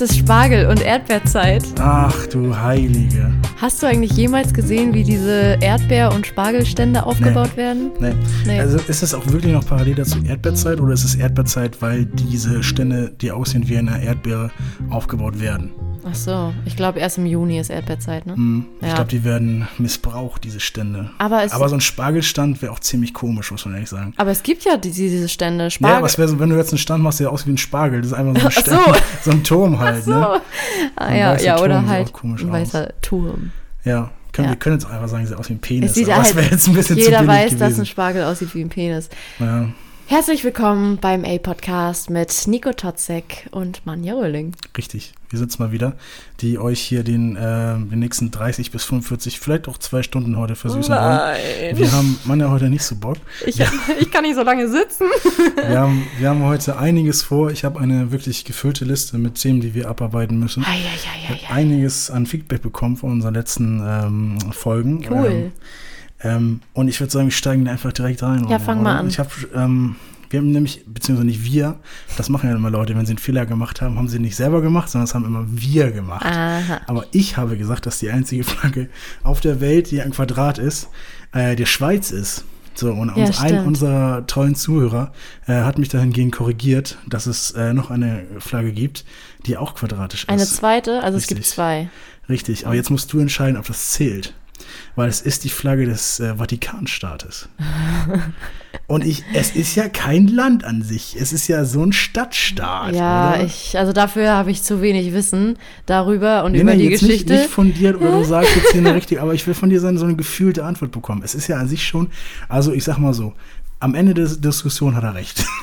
Es ist Spargel- und Erdbeerzeit. Ach du Heilige. Hast du eigentlich jemals gesehen, wie diese Erdbeer- und Spargelstände aufgebaut werden? Nee. Nee. Also ist es auch wirklich noch parallel dazu Erdbeerzeit oder ist es Erdbeerzeit, weil diese Stände, die aussehen wie eine Erdbeere, aufgebaut werden? Ach so, ich glaube erst im Juni ist Erdbeerzeit, ne? Hm, Ich Ja. glaube, die werden missbraucht, diese Stände. Aber aber so ein Spargelstand wäre auch ziemlich komisch, muss man ehrlich sagen. Aber es gibt ja die, diese Stände. Ja, Spargel. was wäre so, wenn du jetzt einen Stand machst, der aussieht wie ein Spargel? Das ist einfach so ein, Ach so. Stand, so ein Turm halt, so. ne? Ah, ja, ja, Turm oder halt auch komisch ein aus. weißer Turm. Ja, können, Ja. wir können jetzt einfach sagen, sieht aus wie ein Penis. Es sieht halt, jetzt ein bisschen jeder weiß, dass gewesen. ein Spargel aussieht wie ein Penis. ja, Herzlich willkommen beim A-Podcast mit Nico Totzek und Manja Röhling. richtig. Wir sitzen mal wieder, die euch hier den, äh, den nächsten 30 bis 45, vielleicht auch zwei Stunden heute versüßen wollen. Nein. Wir haben, Mann, ja heute nicht so Bock. Ich, ich kann nicht so lange sitzen. Wir haben, wir haben heute einiges vor. Ich habe eine wirklich gefüllte Liste mit Themen, die wir abarbeiten müssen. Ei, ei, ei, ei, ei. Einiges an Feedback bekommen von unseren letzten ähm, Folgen. Cool. Ähm, ähm, und ich würde sagen, wir steigen da einfach direkt rein. Ja, fang mal an. Ich habe, ähm, wir haben nämlich, beziehungsweise nicht wir, das machen ja immer Leute, wenn sie einen Fehler gemacht haben, haben sie nicht selber gemacht, sondern das haben immer wir gemacht. Aha. Aber ich habe gesagt, dass die einzige Flagge auf der Welt, die ein Quadrat ist, äh, der Schweiz ist. So, und Ja, uns, ein unserer tollen Zuhörer äh, hat mich dahingehend korrigiert, dass es äh, noch eine Flagge gibt, die auch quadratisch Eine ist. zweite, also es gibt Richtig. zwei. Richtig, aber jetzt musst du entscheiden, ob das zählt. Weil es ist die Flagge des äh, Vatikanstaates. Und ich, es ist ja kein Land an sich. Es ist ja so ein Stadtstaat. Ja, oder? ich, also dafür habe ich zu wenig Wissen darüber und Nee, über nee, die jetzt Geschichte. Nicht, nicht fundiert oder du sagst jetzt hier eine richtige, aber ich will von dir so eine, so eine gefühlte Antwort bekommen. Es ist ja an sich schon, also ich sag mal so, am Ende der Diskussion hat er recht.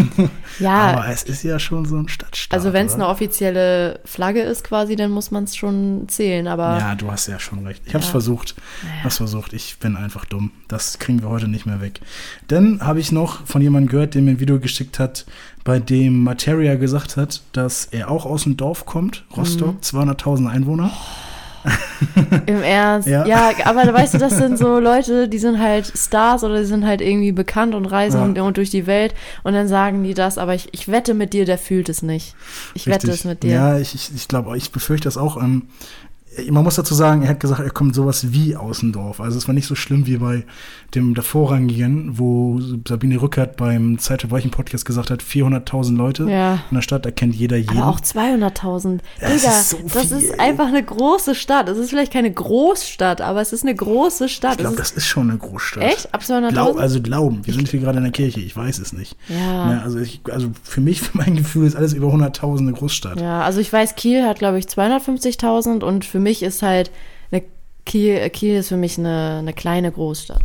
Ja. Aber es ist ja schon so ein Stadtstaat. also wenn es eine offizielle Flagge ist quasi, dann muss man es schon zählen, aber Ja, du hast ja schon recht. Ich habe es Ja. versucht. Ich hab's versucht. Ich bin einfach dumm. Das kriegen wir heute nicht mehr weg. Dann habe ich noch von jemandem gehört, der mir ein Video geschickt hat, bei dem Materia gesagt hat, dass er auch aus dem Dorf kommt, Rostock, Mhm. 200.000 Einwohner. im Ernst. Ja. Ja. aber weißt du, das sind so Leute, die sind halt Stars oder die sind halt irgendwie bekannt und reisen Ja. und, durch die Welt und dann sagen die das, aber ich, ich wette mit dir, der fühlt es nicht. Ich wette Richtig. es mit dir. Ja, ich, ich, ich glaube, ich befürchte das auch. Ähm, man muss dazu sagen, er hat gesagt, er kommt sowas wie aus dem Dorf. Also es war nicht so schlimm wie bei dem der vorrangigen, wo Sabine Rückert beim Zeitverbrechen-Podcast gesagt hat, 400.000 Leute Ja. in der Stadt, da kennt jeder jeden. Aber auch 200.000. Das Digga, ist so das ist einfach eine große Stadt. Es ist vielleicht keine Großstadt, aber es ist eine große Stadt. ich glaube, das ist schon eine Großstadt. echt? Ab 200.000? Glaub, also glauben. Wir sind hier gerade in der Kirche, ich weiß es nicht. Ja. Ne, also, ich, also für mich, für mein Gefühl ist alles über 100.000 eine Großstadt. Ja, also ich weiß, Kiel hat, glaube ich, 250.000 und für mich ist halt, eine Kiel, Kiel ist für mich eine, eine kleine Großstadt.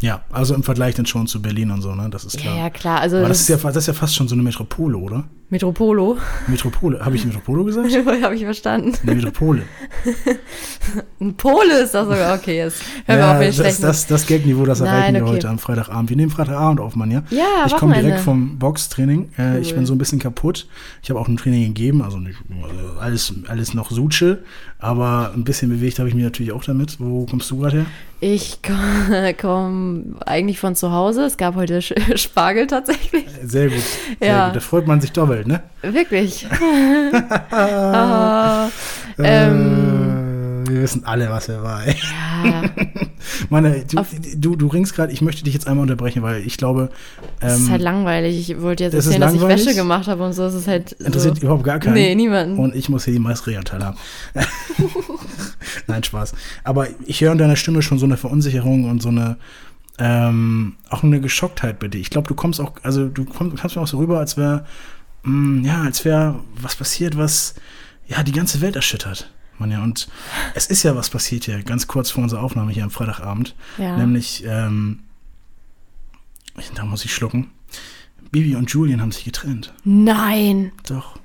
Ja, also im Vergleich dann schon zu Berlin und so, ne? Das ist klar. Ja, ja, klar. Also Aber das, das ist, ja, das ist ja fast schon so eine Metropole, oder? Metropolo, Metropole. Habe ich Metropole gesagt? habe ich verstanden. Eine Metropole. Ein Pole ist das sogar. Okay, jetzt hören wir ja, auf den das, das, das Gag-Niveau, das Nein, erreichen wir okay. heute am Freitagabend. Wir nehmen Freitagabend auf, Mann, ja? Ja, Ich komme direkt vom Boxtraining. Äh, Ich Cool. bin so ein bisschen kaputt. Ich habe auch ein Training gegeben, also nicht, äh, alles, alles noch Suche, aber ein bisschen bewegt habe ich mich natürlich auch damit. Wo kommst du gerade her? Ich komme komm eigentlich von zu Hause. Es gab heute Spargel tatsächlich. Sehr gut. Sehr Ja. gut. Da freut man sich doppelt, ne? Wirklich. ah, ähm, Äh, wir wissen alle, was er war. ja, Meine, du, du, du ringst gerade, ich möchte dich jetzt einmal unterbrechen, weil ich glaube, es ist ähm, halt langweilig. Ich wollte jetzt erzählen, dass ich? Wäsche gemacht habe und so. Es ist halt interessiert so. überhaupt gar keinen. Nee, niemanden. Und ich muss hier die meiste Regelteil haben. Nein, Spaß. Aber ich höre in deiner Stimme schon so eine Verunsicherung und so eine, ähm, auch eine Geschocktheit bei dir. Ich glaube, du kommst auch, also du kommst, kommst mir auch so rüber, als wäre, ja, als wäre was passiert, was, ja, die ganze Welt erschüttert. Man ja, und es ist ja was passiert hier, ganz kurz vor unserer Aufnahme hier am Freitagabend. Ja. Nämlich, ähm, da muss ich schlucken. Bibi und Julian haben sich getrennt. Nein. Doch.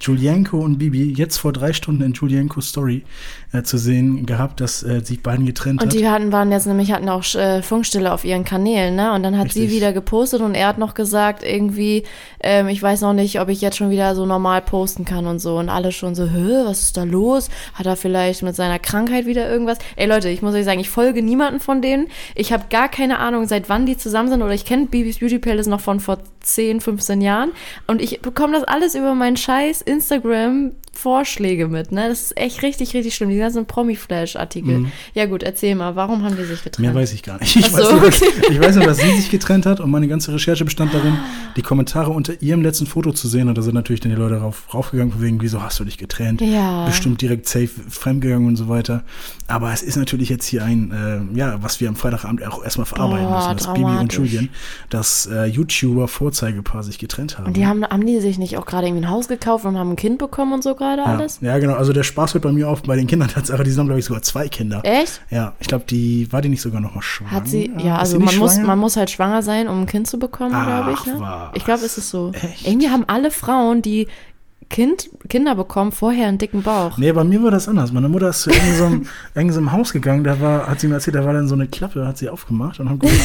Julienko und Bibi, jetzt vor drei Stunden in Julienkos Story äh, zu sehen gehabt, dass äh, sich beiden getrennt Und hat. die hatten, waren jetzt nämlich, hatten auch äh, Funkstille auf ihren Kanälen, ne? Und dann hat sie Richtig. wieder gepostet und er hat noch gesagt, irgendwie, ähm, ich weiß noch nicht, ob ich jetzt schon wieder so normal posten kann und so. Und alle schon so, hä, was ist da los? Hat er vielleicht mit seiner Krankheit wieder irgendwas? Ey Leute, ich muss euch sagen, ich folge niemanden von denen. Ich habe gar keine Ahnung, seit wann die zusammen sind. Oder ich kenne Bibis Beauty Palace noch von vor 10, 15 Jahren. Und ich bekomme das alles über meinen scheiß Instagram Vorschläge mit, ne? Das ist echt richtig, richtig schlimm. Die ganzen Promi-Flash-Artikel. Mhm. Ja gut, erzähl mal, warum haben die sich getrennt? Mehr weiß ich gar nicht. Ich, Ach weiß so, nur, dass, ich weiß nur, dass sie sich getrennt hat und meine ganze Recherche bestand darin, die Kommentare unter ihrem letzten Foto zu sehen. Und da sind natürlich dann die Leute rauf, raufgegangen, von wegen, wieso hast du dich getrennt? Ja. Bestimmt direkt safe fremdgegangen und so weiter. Aber es ist natürlich jetzt hier ein, äh, ja, was wir am Freitagabend auch erstmal verarbeiten Boah, müssen, dass Bibi und dramatisch. Julian, das äh, YouTuber-Vorzeigepaar sich getrennt haben. Und die haben, haben die sich nicht auch gerade irgendwie ein Haus gekauft und haben ein Kind bekommen und so gerade ja. alles? ja, genau. Also der Spaß hört bei mir auf bei den Kindern Tatsache. Die haben, glaube ich, sogar zwei Kinder. Echt? Ja, ich glaube, die war die nicht sogar noch mal schwanger. Hat sie, ja, Ist also man muss, man muss halt schwanger sein, um ein Kind zu bekommen, glaube ich. Ne? was? Ich glaube, es ist so. Echt? Irgendwie haben alle Frauen, die kind, Kinder bekommen, vorher einen dicken Bauch. Nee, bei mir war das anders. Meine Mutter ist zu irgendeinem irgendeinem Haus gegangen, da war, hat sie mir erzählt, da war dann so eine Klappe, hat sie aufgemacht und hat gesagt,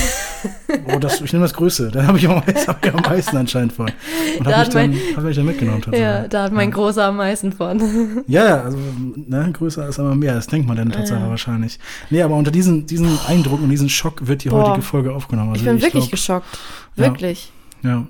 oh, das, ich nehme das Größte. Dann habe ich, am meisten- hab ich am meisten anscheinend von. Und Da habe mich, dann- hab mich dann mitgenommen. Ja, tatsächlich. da hat mein Großer am meisten von. Ja, ja, also ne, größer ist aber mehr, das denkt man dann Tatsache wahrscheinlich. Nee, aber unter diesen, diesen Eindruck und diesen Schock wird die Boah. heutige Folge aufgenommen. Also ich bin wirklich glaub, geschockt. Ja. Wirklich. Ja,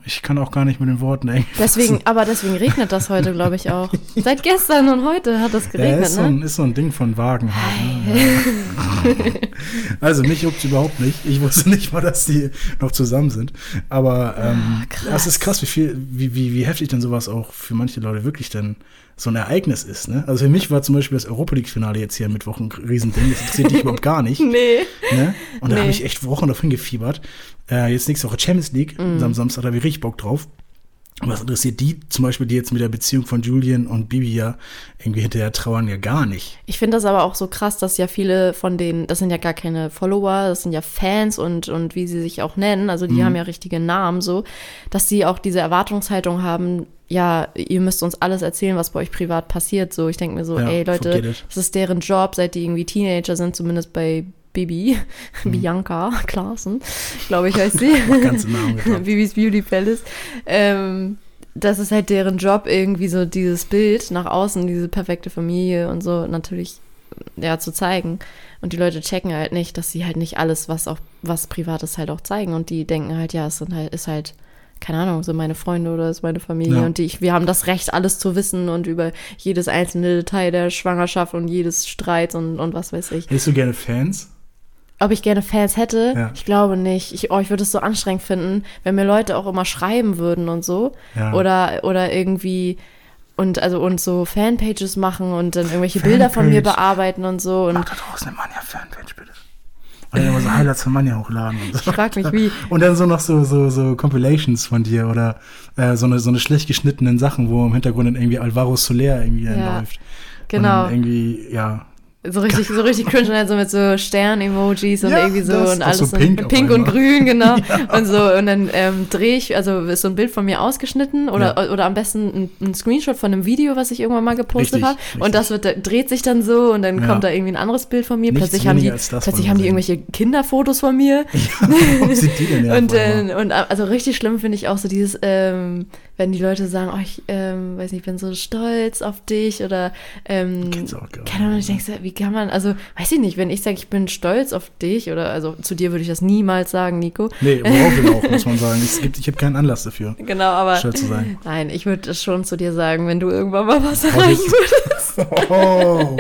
ich kann auch gar nicht mit den Worten eng. Deswegen, aber deswegen regnet das heute, glaube ich, auch. Seit gestern und heute hat das Ja, geregnet, ist, so ne? ein, ist so ein Ding von Wagen halt. Ne? Ja. also mich juckt überhaupt nicht. Ich wusste nicht mal, dass die noch zusammen sind. Aber ähm, Ah, krass. das ist krass, wie viel, wie, wie, wie heftig denn sowas auch für manche Leute wirklich denn so ein Ereignis ist. Ne? Also für mich war zum Beispiel das Europa League-Finale jetzt hier am Mittwoch ein Riesending. Das interessiert dich überhaupt gar nicht. Nee. Ne? Und da Nee. habe ich echt Wochen darauf hingefiebert. Äh, jetzt nächste Woche Champions League. Mhm. Am Samstag habe ich richtig Bock drauf. Und was interessiert die zum Beispiel, die jetzt mit der Beziehung von Julian und Bibi ja irgendwie hinterher trauern, ja gar nicht. Ich finde das aber auch so krass, dass ja viele von denen, das sind ja gar keine Follower, das sind ja Fans und, und wie sie sich auch nennen, also Mhm. die haben ja richtige Namen so, dass sie auch diese Erwartungshaltung haben, ja, ihr müsst uns alles erzählen, was bei euch privat passiert. So, ich denke mir so, Ja, ey Leute, das ist deren Job, seit die irgendwie Teenager sind, zumindest bei Bibi, Mhm. Bianca Klaassen, glaube ich heißt sie. Ganze Namen gedroppt. Bibis Beauty Palace. Ähm, das ist halt deren Job, irgendwie so dieses Bild nach außen, diese perfekte Familie und so natürlich ja zu zeigen. Und die Leute checken halt nicht, dass sie halt nicht alles, was auch was Privates halt auch zeigen. Und die denken halt, ja, es sind halt, ist halt, keine Ahnung, so meine Freunde oder ist meine Familie Ja. und die, wir haben das Recht, alles zu wissen und über jedes einzelne Detail der Schwangerschaft und jedes Streit und, und was weiß ich. Hättest du gerne Fans? Ob ich gerne Fans hätte? Ja. Ich glaube nicht. Ich, oh, ich würde es so anstrengend finden, wenn mir Leute auch immer schreiben würden und so. Ja. Oder, oder irgendwie und also und so Fanpages machen und dann irgendwelche Bilder von mir Fanpage. bearbeiten und so. Und Mach da draußen eine Manja-Fanpage, bitte. Und dann immer so Highlights von Manja hochladen und so. ich frage mich, wie. Und dann so noch so, so, so Compilations von dir oder äh, so, eine, so eine schlecht geschnittenen Sachen, wo im Hintergrund dann irgendwie Alvaro Soler irgendwie Ja, läuft. Genau. Und irgendwie, ja. So richtig, so richtig cringe und dann so mit so Stern-Emojis und Ja, irgendwie so das, und alles so pink auf pink und grün, genau. Und so, und dann ähm, drehe ich, also ist so ein Bild von mir ausgeschnitten oder, Ja. oder am besten ein, ein Screenshot von einem Video, was ich irgendwann mal gepostet habe. Und das wird, dreht sich dann so und dann Ja. kommt da irgendwie ein anderes Bild von mir. Nichts plötzlich haben die, plötzlich haben die irgendwelche Kinderfotos von mir. Warum sind die denn ja Und, äh, und also richtig schlimm finde ich auch so dieses, ähm, wenn die Leute sagen, oh, ich ähm, weiß nicht, ich bin so stolz auf dich oder ähm, auch keine Ahnung, ich denke, wie kann man, also weiß ich nicht, wenn ich sage, ich bin stolz auf dich oder also zu dir würde ich das niemals sagen, Nico. Nee, worauf denn auch, muss man sagen. Es gibt, ich habe keinen Anlass dafür, Genau, aber stolz zu sein. nein, ich würde es schon zu dir sagen, wenn du irgendwann mal was erreichen ich- würdest. Oh,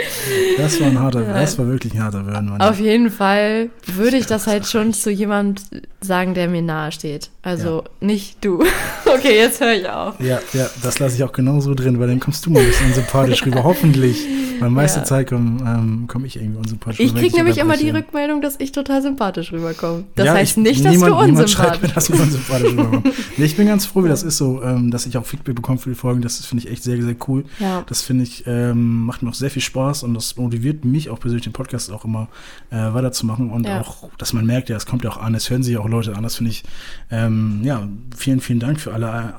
das war ein harter, das war wirklich ein harter Mann. Auf jeden Fall würde ich das halt schon zu jemand sagen, der mir nahe steht. Also nicht du. Okay, jetzt höre ich auf. Ja, ja, das lasse ich auch genauso drin, weil dann kommst du mal ein bisschen unsympathisch rüber. Hoffentlich. Weil meiste Ja. Zeit komme ähm, komm ich irgendwie unsympathisch Ich rüber, wenn kriege nämlich immer die. Rückmeldung, dass ich total sympathisch rüberkomme. Das Ja, heißt ich- nicht, dass niemand, du unsympathisch dass du unsympathisch rüberkommst. nee, ich bin ganz froh, wie das ist so, ähm, dass ich auch Feedback bekomme für die Folgen. Das finde ich echt sehr, sehr cool. Ja. Das finde ich, ähm, macht mir auch sehr viel Spaß und das motiviert mich auch persönlich, den Podcast auch immer äh, weiterzumachen und Ja. auch, dass man merkt, ja, es kommt ja auch an, es hören sich ja auch Leute an. Das finde ich, ähm, ja, vielen, vielen Dank für alle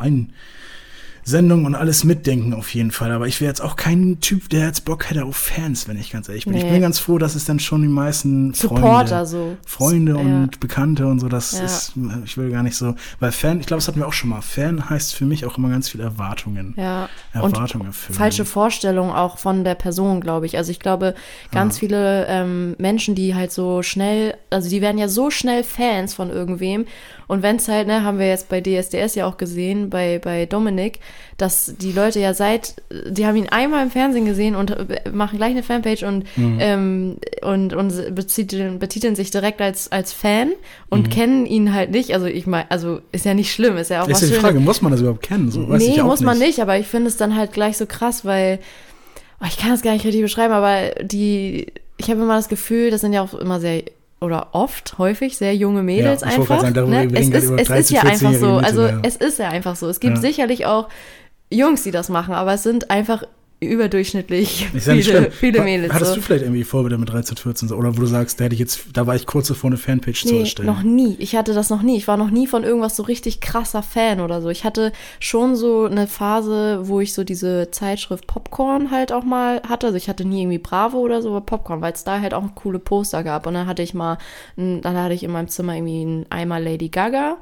Einsendungen und alles Mitdenken auf jeden Fall. Aber ich wäre jetzt auch kein Typ, der jetzt Bock hätte auf Fans, wenn ich ganz ehrlich bin. Ich Nee. bin ganz froh, dass es dann schon die meisten Supporter Freunde, so. Freunde Ja. und Bekannte und so, das Ja. ist, ich will gar nicht so, weil Fan, ich glaube, das hatten wir auch schon mal. Fan heißt für mich auch immer ganz viel Erwartungen. Ja. Erwartungen erfüllen. falsche Vorstellung auch von der Person, glaube ich. Also ich glaube, ganz viele ähm, Menschen, die halt so schnell, also die werden ja so schnell Fans von irgendwem. Und wenn es halt, ne, haben wir jetzt bei DSDS ja auch gesehen, bei, bei Dominik, dass die Leute ja seit, die haben ihn einmal im Fernsehen gesehen und äh, machen gleich eine Fanpage und, Mhm. ähm, und, und betiteln, betiteln sich direkt als, als Fan und Mhm. kennen ihn halt nicht. Also ich meine, also ist ja nicht schlimm, ist ja auch ist was ja die Schönes. Frage, muss man das überhaupt kennen? So, weiß nee, ich auch muss man nicht. nicht, aber ich finde es dann halt gleich so krass, weil oh, ich kann das gar nicht richtig beschreiben, aber die, ich habe immer das Gefühl, das sind ja auch immer sehr oder oft, häufig sehr junge Mädels Ja, einfach. sagen, ne? Es ist, es ist 13-, ja einfach so, 14-jährige also ja. es ist ja einfach so. Es gibt Ja. sicherlich auch Jungs, die das machen, aber es sind einfach überdurchschnittlich viele, schlimm. viele Mädels. Hattest so. du vielleicht irgendwie Vorbilder mit 13, 14 so? Oder wo du sagst, da hätte ich jetzt, da war ich kurz davor, eine Fanpage zu Nee, erstellen. noch nie. Ich hatte das noch nie. Ich war noch nie von irgendwas so richtig krasser Fan oder so. Ich hatte schon so eine Phase, wo ich so diese Zeitschrift Popcorn halt auch mal hatte. Also ich hatte nie irgendwie Bravo oder so, aber Popcorn, weil es da halt auch coole Poster gab. Und dann hatte ich mal, dann hatte ich in meinem Zimmer irgendwie einen Eimer Lady Gaga.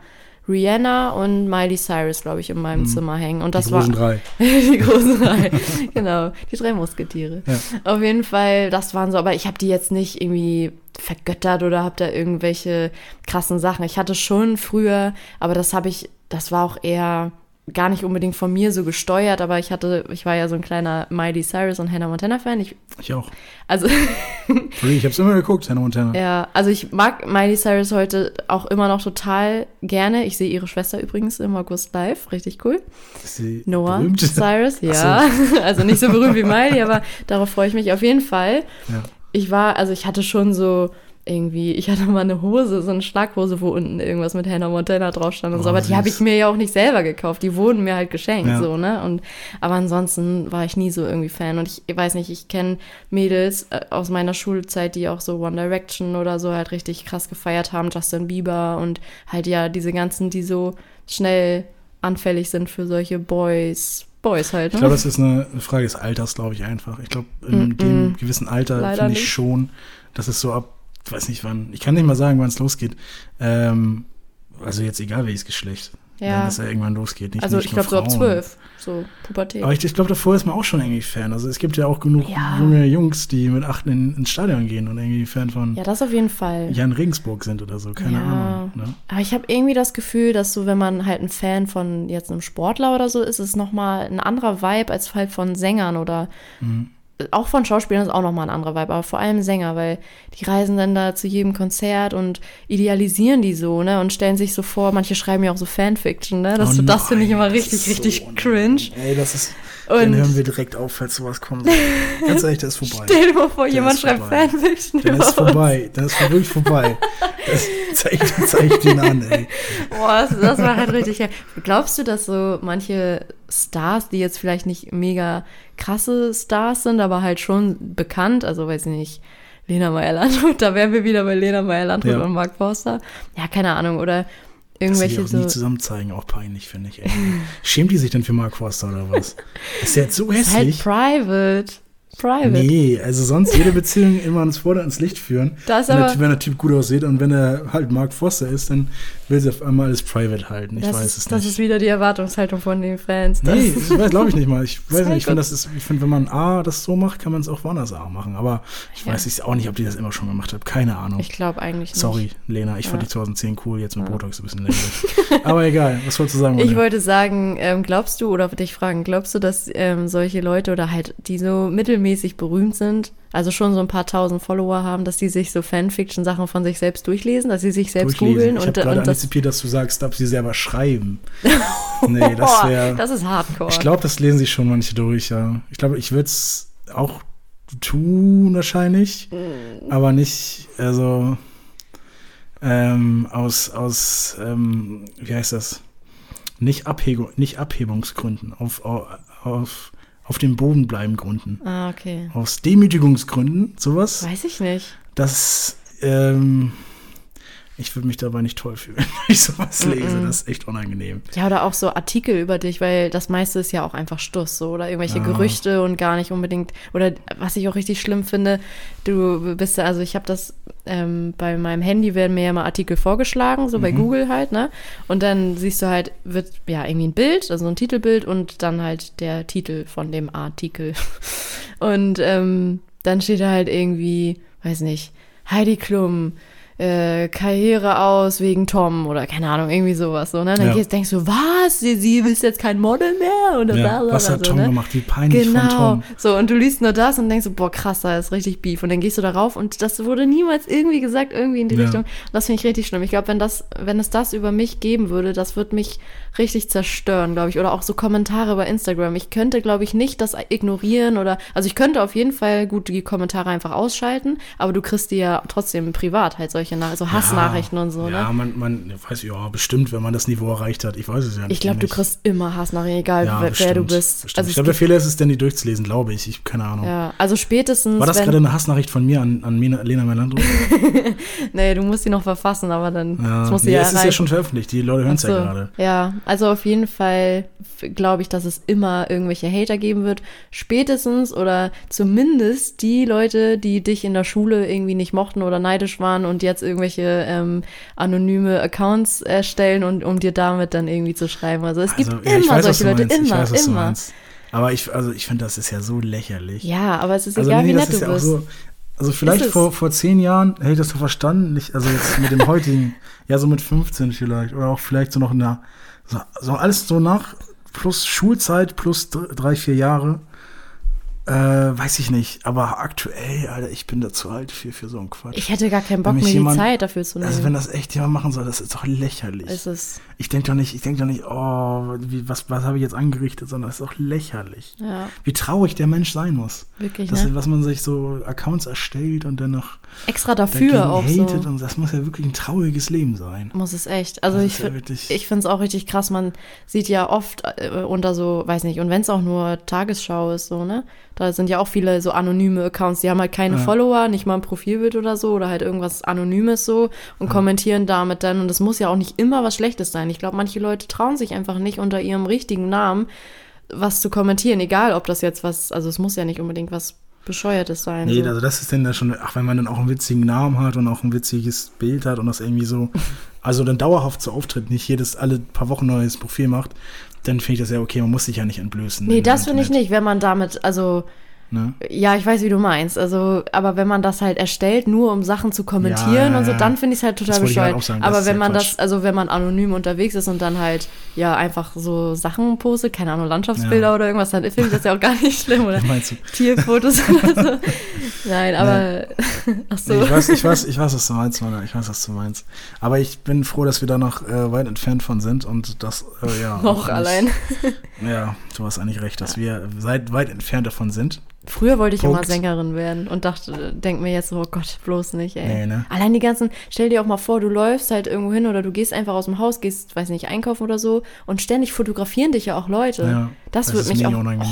Rihanna und Miley Cyrus, glaube ich, in meinem Zimmer hängen. Und das Mhm. die großen war drei. die großen drei. genau, die drei Musketiere. Ja. Auf jeden Fall, das waren so, aber ich habe die jetzt nicht irgendwie vergöttert oder habe da irgendwelche krassen Sachen. Ich hatte schon früher, aber das habe ich, das war auch eher gar nicht unbedingt von mir so gesteuert, aber ich hatte, ich war ja so ein kleiner Miley Cyrus und Hannah Montana Fan. Ich, Ich auch. also Ich hab's immer geguckt, Hannah Montana. ja, also ich mag Miley Cyrus heute auch immer noch total gerne. Ich sehe ihre Schwester übrigens im August live, richtig cool. Ist sie Noah berühmt? Cyrus, ja. Also nicht so berühmt wie Miley, aber darauf freue ich mich auf jeden Fall. Ja. Ich war, also ich hatte schon so irgendwie, ich hatte mal eine Hose, so eine Schlaghose, wo unten irgendwas mit Hannah Montana drauf stand und Oh, so, aber die süß. habe ich mir ja auch nicht selber gekauft, die wurden mir halt geschenkt, Ja. so, ne? Und aber ansonsten war ich nie so irgendwie Fan und ich, weiß nicht, ich kenne Mädels äh, aus meiner Schulzeit, die auch so One Direction oder so halt richtig krass gefeiert haben, Justin Bieber und halt ja diese ganzen, die so schnell anfällig sind für solche Boys, Boys halt, Ich ne? glaube, das ist eine Frage des Alters, glaube ich einfach. Ich glaube, in Mm-mm. dem gewissen Alter finde ich nicht. schon, dass es so ab, ich weiß nicht wann, ich kann nicht mal sagen, wann es losgeht. Ähm, also jetzt egal welches Geschlecht, Ja. wenn es ja irgendwann losgeht. Nicht, also nicht ich glaube so ab zwölf, so Pubertät. Aber ich, ich glaube, davor ist man auch schon irgendwie Fan. Also es gibt ja auch genug Ja. junge Jungs, die mit acht in, ins Stadion gehen und irgendwie Fan von ja, das auf jeden Fall. Jan Regensburg sind oder so, keine Ja. Ahnung. Ne? Aber ich habe irgendwie das Gefühl, dass so, wenn man halt ein Fan von jetzt einem Sportler oder so ist, ist es nochmal ein anderer Vibe als halt von Sängern oder Mhm. Auch von Schauspielern ist auch nochmal ein anderer Vibe, aber vor allem Sänger, weil die reisen dann da zu jedem Konzert und idealisieren die so, ne, und stellen sich so vor, manche schreiben ja auch so Fanfiction, ne, das, Oh das finde ich immer richtig, richtig cringe. Ey, das ist. Und- dann hören wir direkt auf, falls sowas kommt. Ganz ehrlich, das ist vorbei. Stell dir mal vor, Dann jemand schreibt. Fanfiction über ist vorbei. Dann ist wirklich vorbei. Das zeigt, zeigt ihn an, ey. Boah, das, das war halt richtig. Glaubst du, dass so manche Stars, die jetzt vielleicht nicht mega krasse Stars sind, aber halt schon bekannt, also weiß ich nicht, Lena Meyer-Landrut, da wären wir wieder bei Lena Meyer-Landrut Ja. und Mark Forster. Ja, keine Ahnung, oder Dass sie die irgendwelche auch nie so. zusammen zeigen, auch peinlich, finde ich. Ey. Schämt die sich denn für Mark Forster oder was? Ist der jetzt so Ist halt hässlich? private. Private. Nee, also sonst jede Beziehung immer ans Vorder ins Licht führen. Da ist wenn, aber- der, wenn der Typ gut aussieht und wenn er halt Mark Forster ist, dann will sie auf einmal alles private halten. Ich das weiß ist, es das nicht. ist wieder die Erwartungshaltung von den Fans. Das Nee, das glaube ich nicht mal. Ich weiß nicht, ich finde, das finde, wenn man A das so macht, kann man es auch woanders A machen. Aber ich Ja. weiß ich auch nicht, ob die das immer schon gemacht hat. Keine Ahnung. ich glaube eigentlich nicht. Sorry, Lena, ich fand Ja. die 2010 cool, jetzt mit Botox ein bisschen länglich. Aber egal, was wolltest du sagen? Ich wollte sagen, ähm, glaubst du oder dich fragen, glaubst du, dass ähm, solche Leute oder halt, die so mittelmäßig berühmt sind, also schon so ein paar tausend Follower haben, dass die sich so Fanfiction-Sachen von sich selbst durchlesen, dass sie sich selbst googeln ich und, habe gerade und das, antizipiert, dass du sagst, ob sie selber schreiben. nee, das wäre. das ist Hardcore. Ich glaube, das lesen sich schon manche durch, ja. Ich glaube, ich würde es auch tun wahrscheinlich, Mm. aber nicht, also ähm, aus, aus ähm, wie heißt das? Nicht, Abhebung, nicht Abhebungsgründen, auf, auf, auf, auf dem Boden bleiben Gründen. ah, okay. Aus Demütigungsgründen, sowas. Weiß ich nicht. Das, ähm, ich würde mich dabei nicht toll fühlen, wenn ich sowas lese. Das ist echt unangenehm. Ja, oder auch so Artikel über dich, weil das meiste ist ja auch einfach Stuss, so, oder irgendwelche Ja. Gerüchte und gar nicht unbedingt, oder was ich auch richtig schlimm finde, du bist also ich habe das, ähm, bei meinem Handy werden mir ja mal Artikel vorgeschlagen, so bei Google halt, ne? Und dann siehst du halt, wird ja irgendwie ein Bild, also ein Titelbild und dann halt der Titel von dem Artikel. Und ähm, dann steht da halt irgendwie, weiß nicht, Heidi Klum, äh, Karriere aus wegen Tom oder keine Ahnung, irgendwie sowas. So, ne? Dann Ja. gehst, denkst du, was? Sie, sie ist jetzt kein Model mehr? Oder Ja, bla, was hat so, Tom ne? gemacht? Wie peinlich Genau. von Tom. So, und du liest nur das und denkst so, boah, krass, da ist richtig Beef. Und dann gehst du darauf und das wurde niemals irgendwie gesagt, irgendwie in die Ja. Richtung. Und das finde ich richtig schlimm. Ich glaube, wenn das, wenn es das über mich geben würde, das würde mich richtig zerstören, glaube ich. Oder auch so Kommentare bei Instagram. Ich könnte, glaube ich, nicht das ignorieren oder, also ich könnte auf jeden Fall gut die Kommentare einfach ausschalten, aber du kriegst die ja trotzdem privat halt solche, Na so Hassnachrichten und so, Ja, ne? man, man weiß ja bestimmt, wenn man das Niveau erreicht hat. Ich weiß es ja nicht. Ich glaube, du kriegst immer Hassnachrichten, egal ja, wer, wer du bestimmt, bist. Bestimmt. Also ich glaube, der Fehler ist es, denn die durchzulesen, glaube ich. Ich keine Ahnung. ja, also spätestens. War das gerade eine Hassnachricht von mir an, an Lena Melandro? Nee, du musst die noch verfassen, aber dann Ja, das musst du nee, ja es ist ja schon veröffentlicht. Die Leute hören es Ach ja so. gerade. Ja, also auf jeden Fall glaube ich, dass es immer irgendwelche Hater geben wird. Spätestens oder zumindest die Leute, die dich in der Schule irgendwie nicht mochten oder neidisch waren und jetzt irgendwelche ähm, anonyme Accounts erstellen und um dir damit dann irgendwie zu schreiben. Also es gibt Also, ja, ich immer weiß, solche Leute, immer, weiß, immer. Aber ich, also ich finde, das ist ja so lächerlich. Ja, aber es ist also egal, nee, wie das nett du ja bist. so. Also vielleicht vor, vor zehn Jahren hätte ich das so verstanden. Nicht, also jetzt mit dem heutigen, ja so mit 15 vielleicht. Oder auch vielleicht so noch in der, so, so alles so nach, plus Schulzeit, plus dr- drei, vier Jahre. Äh, weiß ich nicht. Aber aktuell, Alter, ich bin da zu alt für, für so einen Quatsch. Ich hätte gar keinen Bock, mir mich die jemand- Zeit dafür zu nehmen. also wenn das echt jemand machen soll, das ist doch lächerlich. ist es, Ich denke doch nicht, ich denke doch nicht, oh, wie, was, was habe ich jetzt angerichtet, sondern es ist doch lächerlich. ja, Wie traurig der Mensch sein muss. wirklich, Das, ne? was man sich so Accounts erstellt und dann noch Extra dafür auch so. und das muss ja wirklich ein trauriges Leben sein. Muss es echt. Also Das ich, ist ja ich finde es auch richtig krass. Man sieht ja oft äh, unter so, weiß nicht, und wenn es auch nur Tagesschau ist, so, ne? Da sind ja auch viele so anonyme Accounts, die haben halt keine Ja. Follower, nicht mal ein Profilbild oder so oder halt irgendwas Anonymes so und kommentieren damit dann. Und das muss ja auch nicht immer was Schlechtes sein. Ich glaube, manche Leute trauen sich einfach nicht unter ihrem richtigen Namen was zu kommentieren, egal ob das jetzt was, also es muss ja nicht unbedingt was Bescheuertes sein. Nee, so. also das ist denn da schon, ach, wenn man dann auch einen witzigen Namen hat und auch ein witziges Bild hat und das irgendwie so, also dann dauerhaft so auftritt, nicht jedes, alle paar Wochen neues Profil macht, dann finde ich das ja okay, man muss sich ja nicht entblößen. Nee, das finde ich nicht, wenn man damit, also Ne? Ja, ich weiß, wie du meinst. Also, aber wenn man das halt erstellt, nur um Sachen zu kommentieren Ja, und so, ja. dann finde ich es halt total halt bescheuert. sagen, das aber wenn ja man Quatsch. das, also wenn man anonym unterwegs ist und dann halt, ja, einfach so Sachen postet, keine Ahnung, Landschaftsbilder Ja. oder irgendwas, dann finde ich das ja auch gar nicht schlimm, oder? Meinst du? Tierfotos oder so. Nein, aber, ach so. Nee, ich, weiß, ich, weiß, ich weiß, was du meinst, Mann. Ich weiß, was du meinst. Aber ich bin froh, dass wir da noch äh, weit entfernt von sind und das, äh, ja. Noch nicht- allein. Ja, du hast eigentlich recht, dass wir seit weit entfernt davon sind. Früher wollte ich immer Punkt. Sängerin werden und dachte, denk mir jetzt so, oh Gott, bloß nicht, ey. Nee, ne? Allein die ganzen, stell dir auch mal vor, du läufst halt irgendwo hin oder du gehst einfach aus dem Haus, gehst, weiß nicht, einkaufen oder so und ständig fotografieren dich ja auch Leute. Ja, das, das würde mich auch, unangenehm.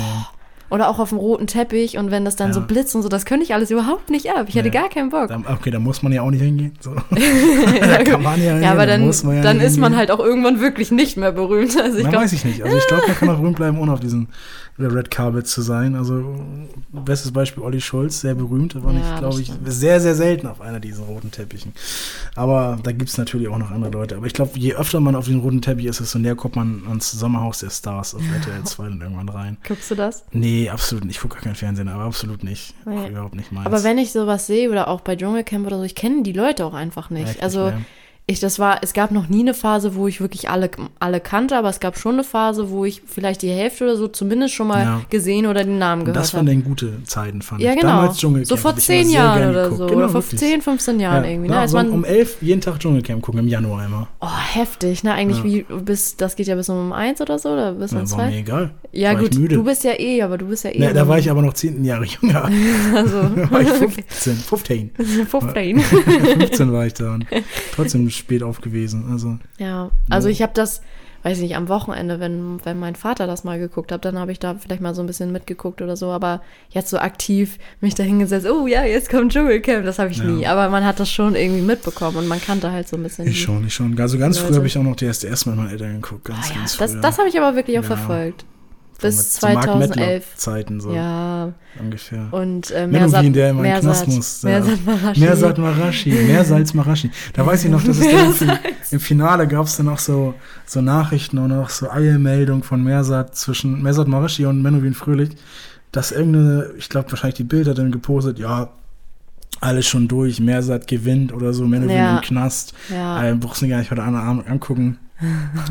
Oder auch auf dem roten Teppich und wenn das dann Ja. so blitzt und so, das könnte ich alles überhaupt nicht ab. Ich hätte Nee. gar keinen Bock. Da, okay, da muss man ja auch nicht hingehen. So. da kann man ja, hingehen, ja, aber da dann, muss man ja dann ist man halt auch irgendwann wirklich nicht mehr berühmt. Also ich Na, glaube, weiß ich nicht. Also ich glaube, man kann auch berühmt bleiben, ohne auf diesen Red Carpet zu sein. Also bestes Beispiel Olli Schulz, sehr berühmt, aber Ja, nicht, glaube ich, sehr, sehr selten auf einer dieser roten Teppichen. Aber da gibt es natürlich auch noch andere Leute. Aber ich glaube, je öfter man auf den roten Teppich ist, desto näher kommt man ans Sommerhaus der Stars auf RTL 2 dann irgendwann rein. guckst du das? Nee, absolut nicht. Ich gucke gar kein Fernsehen, aber absolut nicht. Nee. Überhaupt nicht meins. Aber wenn ich sowas sehe oder auch bei Dschungelcamp oder so, ich kenne die Leute auch einfach nicht. Echt also nicht. Ich, das war, es gab noch nie eine Phase, wo ich wirklich alle, alle kannte, aber es gab schon eine Phase, wo ich vielleicht die Hälfte oder so zumindest schon mal Ja. gesehen oder den Namen gehört das waren habe. dann gute Zeiten, fand Ja, ich. genau. Damals Dschungelcamp. so vor zehn Jahren oder geguckt. so. Genau, oder vor wirklich. 10, 15 Jahren Ja, irgendwie. Ne? Als so man, um elf jeden Tag Dschungelcamp gucken, im Januar immer. oh, heftig, ne? Eigentlich wie bis, das geht ja bis um eins oder so, oder bis um Ja, war mir zwei? egal. Ja, war gut, du bist ja eh, aber du bist ja eh. Ne, da war ich aber noch zehn Jahre jünger. also, Da war ich 15. 15. 15. 15 war ich da und trotzdem spät auf gewesen. Also, Ja, also ich habe das, weiß ich nicht, am Wochenende, wenn, wenn mein Vater das mal geguckt hat, dann habe ich da vielleicht mal so ein bisschen mitgeguckt oder so, aber jetzt so aktiv mich da hingesetzt, oh ja, jetzt kommt Dschungelcamp, das habe ich Ja. nie, aber man hat das schon irgendwie mitbekommen und man kannte halt so ein bisschen. ich schon, ich schon. Also ganz Leute. früher habe ich auch noch die SDS mit meinen Eltern geguckt. Ganz, Ah, ja, ganz das früher. das habe ich aber wirklich auch Ja. verfolgt. Bis mit so Mark 2011. Mettler-Zeiten so Ja, ungefähr. und äh, Menowin, Mersat, der immer in Knast muss. Mersat Marashi. Mersat Marashi, Meersalz Marashi. Da weiß ich noch, dass es dann im, Fin- im Finale gab es dann noch so, so Nachrichten und auch so Eilmeldung von Mersat zwischen Mersat Marashi und Menowin Fröhlich, dass irgendeine, ich glaube wahrscheinlich die Bilder dann gepostet, ja, alles schon durch, Mersat gewinnt oder so, Männer Ja. im Knast. Ja. Äh, brauchst du gar nicht heute Abend angucken.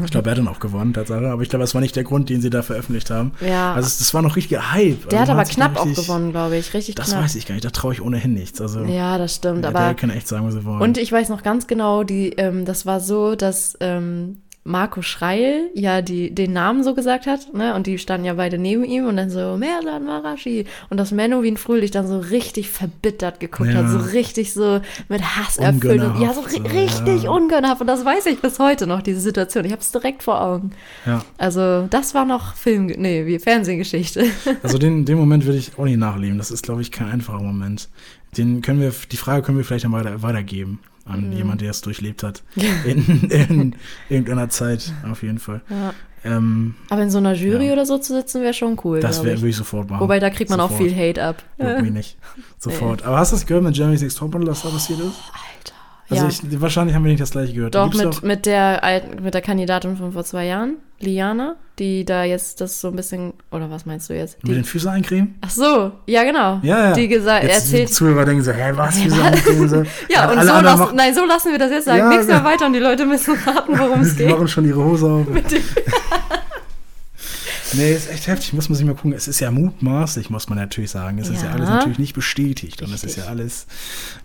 Ich glaube, er hat dann auch gewonnen, Tatsache. Aber ich glaube, das war nicht der Grund, den sie da veröffentlicht haben. Ja. Also, es- das war noch richtiger Hype. Der also, hat aber knapp da auch richtig- gewonnen, glaube ich. Richtig Das knapp. weiß ich gar nicht. Da traue ich ohnehin nichts. Also, Ja, das stimmt. ja, aber der kann echt sagen, was sie wollen. Und ich weiß noch ganz genau, die, ähm, das war so, dass ähm, Marco Schreil ja die, den Namen so gesagt hat, ne? Und die standen ja beide neben ihm und dann so, Mersan Marashi. Und dass Menno wie ein Fröhlich dann so richtig verbittert geguckt Ja. hat, so richtig so mit Hass erfüllt. Und, ja, so, richtig ja. ungönnerhaft. Und das weiß ich bis heute noch, diese Situation. Ich habe es direkt vor Augen. ja. Also, das war noch Film, nee, wie Fernsehgeschichte. Also den, den Moment würde ich auch nicht nachleben. Das ist, glaube ich, kein einfacher Moment. Den können wir, die Frage können wir vielleicht dann weiter, weitergeben Mhm. an jemand, der es durchlebt hat. In, in irgendeiner Zeit, auf jeden Fall. Ja. Ähm, Aber in so einer Jury Ja. oder so zu sitzen, wäre schon cool. das wäre ich. sofort machen. Wobei, da kriegt man auch Sofort. viel Hate ab. Mich nicht. Sofort. Aber hast du das gehört mit Jeremy's Next Topmodel, was da passiert ist? Alter. Also ja. ich, wahrscheinlich haben wir nicht das gleiche gehört. Doch, mit, mit der alten, mit der Kandidatin von vor zwei Jahren, Liana, die da jetzt das so ein bisschen, oder was meinst du jetzt? mit Die, den Füßen eincremen? ach so, ja genau. Ja, ja. Die gesagt, Jetzt die erzählt. Zuhörer denken so, hä, was, Füße eincremen? So. Ja, und so lassen, nein, so lassen wir das jetzt sagen. Ja, Nichts mehr ja. weiter und die Leute müssen raten, worum es die geht. machen schon ihre Hose auf. Nee, ist echt heftig, muss man sich mal gucken. Es ist ja mutmaßlich, muss man natürlich sagen. Es ist ja Ja. alles natürlich nicht bestätigt. Und es ist ja alles,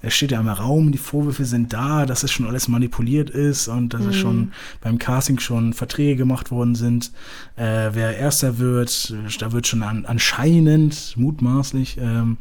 es steht ja im Raum, die Vorwürfe sind da, dass es schon alles manipuliert ist und dass es Mhm. schon beim Casting schon Verträge gemacht worden sind. Äh, wer Erster wird, da wird schon an, anscheinend, mutmaßlich, ähm,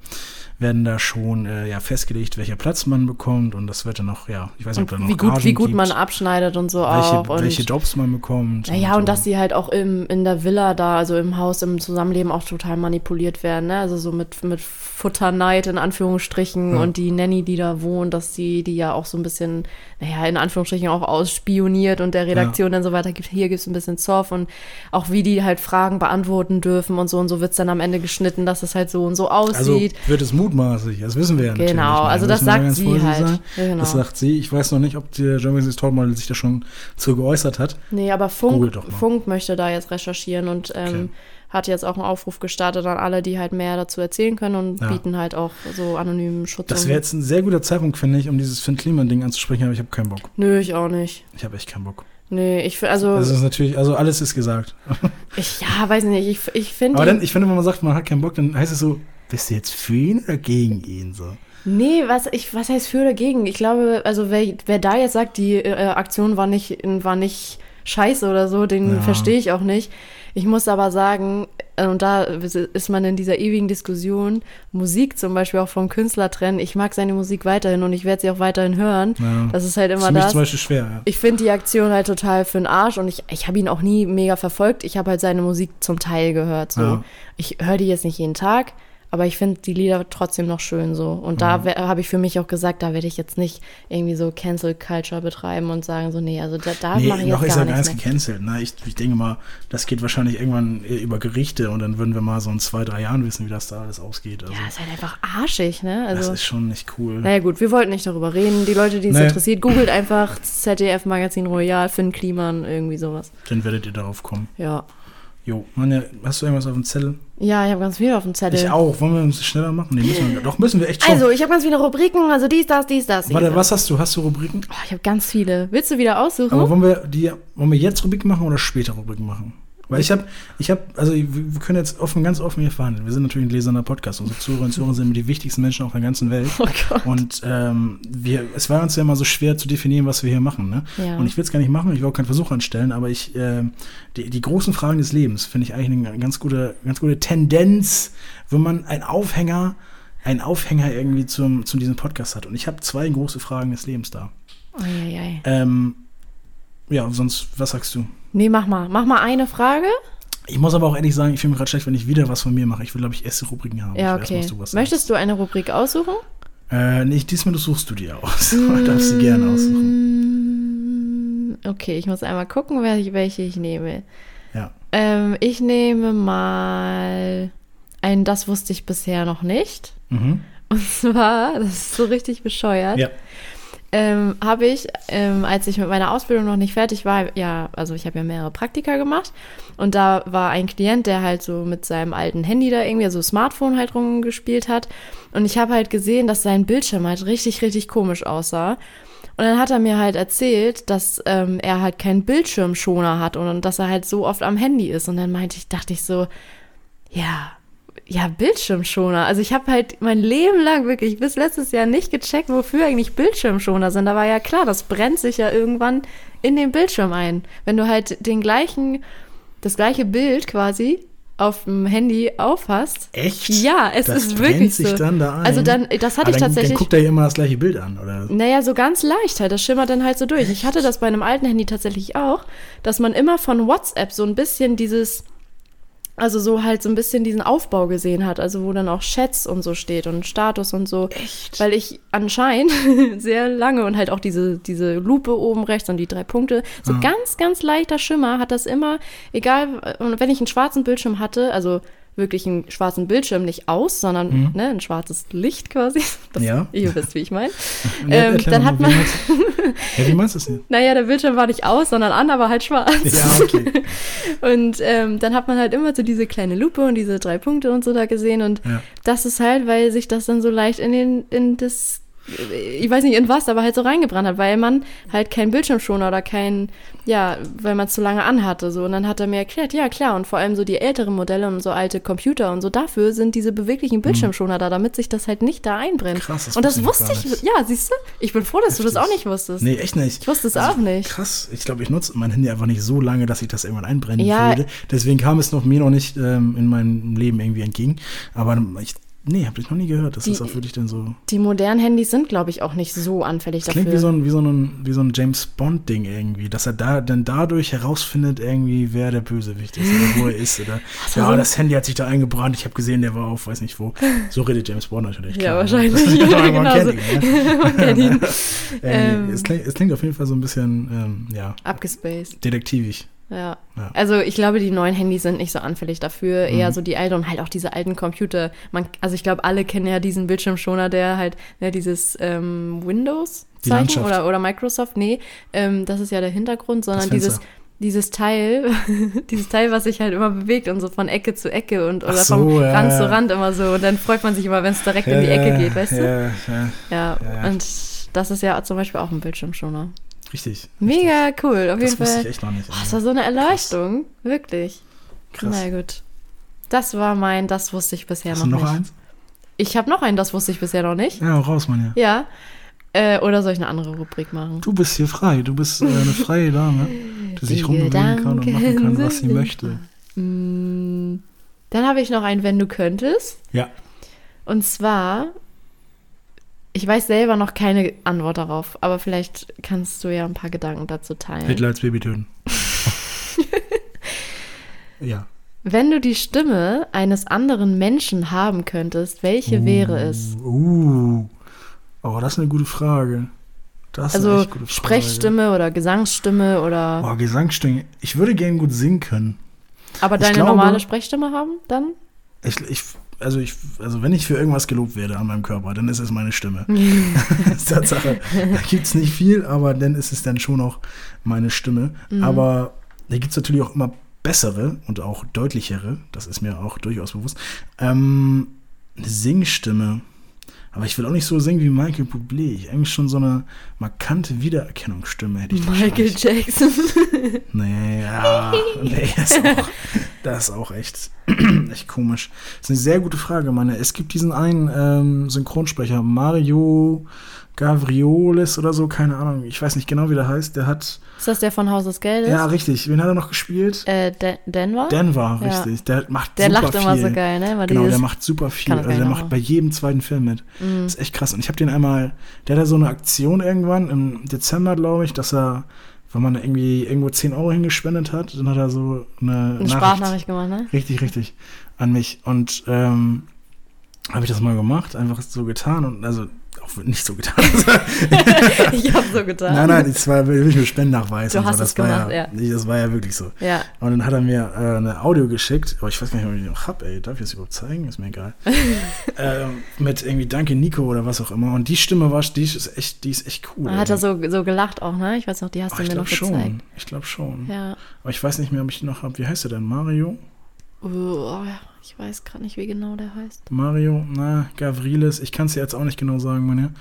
werden da schon äh, ja, festgelegt, welcher Platz man bekommt. Und das wird dann noch, ja, ich weiß nicht, ob da Und noch wie gut, wie gut man gibt, abschneidet und so welche, auch. Und welche Jobs man bekommt. Naja, und so. dass sie halt auch im, in der Villa da, also im Haus, im Zusammenleben auch total manipuliert werden, ne? Also so mit, mit Futterneid in Anführungsstrichen Ja. und die Nanny, die da wohnt, dass die, die ja auch so ein bisschen, naja, in Anführungsstrichen auch ausspioniert und der Redaktion dann so weiter gibt, hier gibt's ein bisschen Zoff und auch wie die halt Fragen beantworten dürfen und so und so wird's dann am Ende geschnitten, dass es halt so und so Also aussieht. wird es mutmaßlich, das wissen wir ja. Genau, nicht. also Da das sagt sie halt. Ja, genau. Das sagt sie. Ich weiß noch nicht, ob der Germany's Topmodel sich da schon zu geäußert hat. Nee, aber Funk. Funk möchte da jetzt recherchieren und ähm, Okay. hat jetzt auch einen Aufruf gestartet an alle, die halt mehr dazu erzählen können und Ja. bieten halt auch so anonymen Schutz. Das wäre jetzt ein sehr guter Zeitpunkt, finde ich, um dieses Finn Kliman-Ding anzusprechen, aber ich habe keinen Bock. Nö, ich auch nicht. Ich habe echt keinen Bock. Nee, ich fi- also, Das ist natürlich, also alles ist gesagt. ich, ja, weiß nicht, ich, ich finde. Aber dann, ich finde, wenn man sagt, man hat keinen Bock, dann heißt es so, bist du jetzt für ihn oder gegen ihn? So. Nee, was, ich, was heißt für oder gegen? Ich glaube, also wer, wer da jetzt sagt, die äh, Aktion war nicht, war nicht scheiße oder so, den Ja. verstehe ich auch nicht. Ich muss aber sagen, äh, und da ist man in dieser ewigen Diskussion, Musik zum Beispiel auch vom Künstler trennen. Ich mag seine Musik weiterhin und ich werde sie auch weiterhin hören. Ja. Das ist halt Das ist immer für mich das. zum Beispiel schwer. Ja. Ich finde die Aktion halt total für den Arsch und ich, ich habe ihn auch nie mega verfolgt. Ich habe halt seine Musik zum Teil gehört. So. Ja. Ich höre die jetzt nicht jeden Tag, aber ich finde die Lieder trotzdem noch schön so. Und da Mhm. habe ich für mich auch gesagt, da werde ich jetzt nicht irgendwie so Cancel Culture betreiben und sagen so, nee, also da, da Nee, mache ich noch jetzt ist gar er gar nichts nicht mehr. gecancelt. Ne? Ich, ich denke mal, das geht wahrscheinlich irgendwann äh, über Gerichte und dann würden wir mal so in zwei, drei Jahren wissen, wie das da alles ausgeht. Also, Ja, ist halt einfach arschig, ne? das Also, ist schon nicht cool. naja gut, wir wollten nicht darüber reden. Die Leute, die es Nee. interessiert, googelt einfach ZDF Magazin Royal, Finn Kliman, irgendwie sowas. Dann werdet ihr darauf kommen. Ja. Jo, Manja, hast du irgendwas auf dem Zettel? Ja, ich habe ganz viel auf dem Zettel. Ich auch. Wollen wir uns schneller machen? Nee, müssen wir, doch, müssen wir echt schon. Also, ich habe ganz viele Rubriken, also dies, das, dies, das. Warte, was hast du? Hast du Rubriken? Oh, ich habe ganz viele. Willst du wieder aussuchen? Aber wollen wir die, wollen wir jetzt Rubriken machen oder später Rubriken machen? Weil ich habe, ich habe, also wir können jetzt offen, ganz offen hier verhandeln. Wir sind natürlich ein lesernder Podcast. Unsere Zuhörer und Zuhörer sind die wichtigsten Menschen auf der ganzen Welt. oh Gott. Und ähm, wir, es war uns ja immer so schwer zu definieren, was wir hier machen. Ne? Ja. Und ich will es gar nicht machen, ich will auch keinen Versuch anstellen, aber ich, ähm, die, die großen Fragen des Lebens finde ich eigentlich eine ganz gute, ganz gute Tendenz, wenn man einen Aufhänger, einen Aufhänger irgendwie zum, zu diesem Podcast hat. Und ich habe zwei große Fragen des Lebens da. Eieiei. Ähm, ja, sonst, was sagst du? Nee, mach mal. Mach mal eine Frage. Ich muss aber auch ehrlich sagen, ich fühle mich gerade schlecht, wenn ich wieder was von mir mache. Ich will, glaube ich, erste Rubriken haben. Ja, weiß, okay. was du Möchtest du eine Rubrik aussuchen? Äh, nicht diesmal, du suchst du dir aus. Du darfst sie gerne aussuchen. Mm, Okay, ich muss einmal gucken, welche, welche ich nehme. Ja. Ähm, ich nehme mal ein Das wusste ich bisher noch nicht. Mhm. Und zwar, das ist so richtig bescheuert. Ja. Ähm, habe ich, ähm, als ich mit meiner Ausbildung noch nicht fertig war, ja, also ich habe ja mehrere Praktika gemacht und da war ein Klient, der halt so mit seinem alten Handy da irgendwie, so Smartphone halt rumgespielt hat und ich habe halt gesehen, dass sein Bildschirm halt richtig, richtig komisch aussah. Und dann hat er mir halt erzählt, dass ähm, er halt keinen Bildschirmschoner hat und, und dass er halt so oft am Handy ist. Und dann meinte ich, dachte ich so, ja, ja, Bildschirmschoner. Also ich habe halt mein Leben lang wirklich bis letztes Jahr nicht gecheckt, wofür eigentlich Bildschirmschoner sind. Da war ja klar, das brennt sich ja irgendwann in den Bildschirm ein. Wenn du halt den gleichen, das gleiche Bild quasi auf dem Handy aufhast. Echt? Ja, es das ist wirklich sich so. dann da ein. Also dann, das hatte Aber ich dann, tatsächlich. Dann guckt er ja immer das gleiche Bild an, oder? Naja, so ganz leicht halt. Das schimmert dann halt so durch. Ich hatte das bei einem alten Handy tatsächlich auch, dass man immer von WhatsApp so ein bisschen dieses, also so halt so ein bisschen diesen Aufbau gesehen hat. Also wo dann auch Chats und so steht und Status und so. Echt? Weil ich anscheinend sehr lange und halt auch diese, diese Lupe oben rechts und die drei Punkte, so Ah. ganz, ganz leichter Schimmer hat das immer, egal, und wenn ich einen schwarzen Bildschirm hatte, also wirklich einen schwarzen Bildschirm nicht aus, sondern ne, ein schwarzes Licht quasi. Das, Mhm. Ja. Ihr wisst, wie ich meine. Ähm, dann hat man, Ja, wie meinst du es denn? naja, der Bildschirm war nicht aus, sondern an, aber halt schwarz. Ja, okay. Und ähm, dann hat man halt immer so diese kleine Lupe und diese drei Punkte und so da gesehen. Und Ja. das ist halt, weil sich das dann so leicht in den, in das, ich weiß nicht in was, aber halt so reingebrannt hat, weil man halt keinen Bildschirmschoner oder keinen, ja, weil man es zu lange anhatte. So. Und dann hat er mir erklärt, ja klar, und vor allem so die älteren Modelle und so alte Computer und so, dafür sind diese beweglichen Bildschirmschoner da, damit sich das halt nicht da einbrennt. Mhm. Krass, das und das wusste ich ja, siehst du? Ich bin froh, dass du das auch nicht wusstest. Nee, echt nicht. Ich wusste es Also, auch nicht. Krass. Ich glaube, ich nutze mein Handy einfach nicht so lange, dass ich das irgendwann einbrennen Ja. würde. Deswegen kam es noch mir noch nicht ähm, in meinem Leben irgendwie entgegen. Aber ich, nee, habe ich noch nie gehört. Das Die- ist auch wirklich dann so. Die modernen Handys sind, glaube ich, auch nicht so anfällig Das klingt dafür. wie so ein, wie so ein, wie so ein James Bond-Ding irgendwie, dass er da dann dadurch herausfindet, irgendwie, wer der Bösewicht ist oder wo er ist. Oder ja, so- das Handy hat sich da eingebrannt, ich habe gesehen, der war auf, weiß nicht wo. So redet James Bond natürlich. Ja, klar. wahrscheinlich. Ja, genau so. ihn, ne? Kennt ihn. Irgendwie, Ähm. es, klingt, es klingt auf jeden Fall so ein bisschen, ähm, ja, Abgespaced. detektivisch. Ja. Ja. Also ich glaube, die neuen Handys sind nicht so anfällig dafür. Mhm. Eher so die alten und halt auch diese alten Computer. Man, also ich glaube, alle kennen ja diesen Bildschirmschoner, der halt, ne, dieses ähm, Windows Die Zeichen oder, oder Microsoft. Nee, ähm, das ist ja der Hintergrund, sondern dieses dieses Teil, dieses Teil, was sich halt immer bewegt und so von Ecke zu Ecke und oder so, vom ja, Rand ja. zu Rand immer so. Und dann freut man sich immer, wenn es direkt in die Ecke geht, weißt du? ja, Ja, Ja, Ja, ja. und das ist ja zum Beispiel auch ein Bildschirmschoner. Richtig. Mega cool, auf Das jeden wusste Fall. ich echt noch nicht. Oh, das war so eine Erleuchtung, wirklich. Krass. Na gut. Das war mein, das wusste ich bisher Hast noch, du noch nicht. eins? Ich habe noch einen, das wusste ich bisher noch nicht. Ja, raus, Mann, ja. Ja. Äh, oder soll ich eine andere Rubrik machen? Du bist hier frei. Du bist äh, eine freie Dame, die sich rumbewegen kann und machen kann, was sie möchte. Mm, Dann habe ich noch einen, wenn du könntest. Ja. Und zwar, ich weiß selber noch keine Antwort darauf, aber vielleicht kannst du ja ein paar Gedanken dazu teilen. Hitler als Baby töten. ja. Wenn du die Stimme eines anderen Menschen haben könntest, welche wäre es? Uh. Oh, das ist eine gute Frage. Das ist eine Also echt gute Frage. Sprechstimme oder Gesangsstimme oder. Oh, Gesangsstimme. Ich würde gerne gut singen können. Aber ich deine glaube- normale Sprechstimme haben dann? Ich, ich, also, ich, also, wenn ich für irgendwas gelobt werde an meinem Körper, dann ist es meine Stimme. das ist Tatsache. Da gibt es nicht viel, aber dann ist es dann schon auch meine Stimme. Mhm. Aber da gibt es natürlich auch immer bessere und auch deutlichere, das ist mir auch durchaus bewusst. Ähm, eine Singstimme. Aber ich will auch nicht so singen wie Michael Bublé. Ich eigentlich schon so eine markante Wiedererkennungsstimme hätte ich Michael. Jackson. Nee, ja, nee, ist auch, das ist auch echt, echt komisch. Das ist eine sehr gute Frage, meine. Es gibt diesen einen ähm, Synchronsprecher, Mario Gavriolis oder so, keine Ahnung. Ich weiß nicht genau, wie der heißt. Der hat, Ist das der von Haus des Geldes? ja, richtig. Wen hat er noch gespielt? Äh, Den Denver? Denver, Ja. richtig. Der macht der super lacht viel. immer so geil, ne? Weil Genau, der macht super viel. Also der macht bei jedem zweiten Film mit. Mhm. Das ist echt krass. Und ich habe den einmal, der hatte so eine Aktion irgendwann im Dezember, glaube ich, dass er, wenn man irgendwie irgendwo 10 Euro hingespendet hat, dann hat er so eine, eine Nachricht, Sprachnachricht gemacht, ne? Richtig, richtig. An mich. Und ähm, habe ich das mal gemacht, einfach so getan und also auch nicht so getan. ich habe so getan. nein, nein, das war wirklich mit Spendennachweis. Du und hast so. das es gemacht, ja. Nee, Das war ja wirklich so. Ja. Und dann hat er mir äh, eine Audio geschickt, aber ich weiß gar nicht, ob ich die noch hab, ey. Darf ich das überhaupt zeigen? Ist mir egal. ähm, mit irgendwie Danke Nico oder was auch immer. Und die Stimme war, die ist echt, die ist echt cool. Hat er so, so gelacht auch, ne? Ich weiß noch, die hast Ach, du mir noch glaube gezeigt. schon. Ich glaube schon. Ja. Aber ich weiß nicht mehr, ob ich die noch habe. Wie heißt der denn? Mario? Oh, ich weiß gerade nicht, wie genau der heißt. Mario, na, Gavrilis, ich kann es dir jetzt auch nicht genau sagen, meine.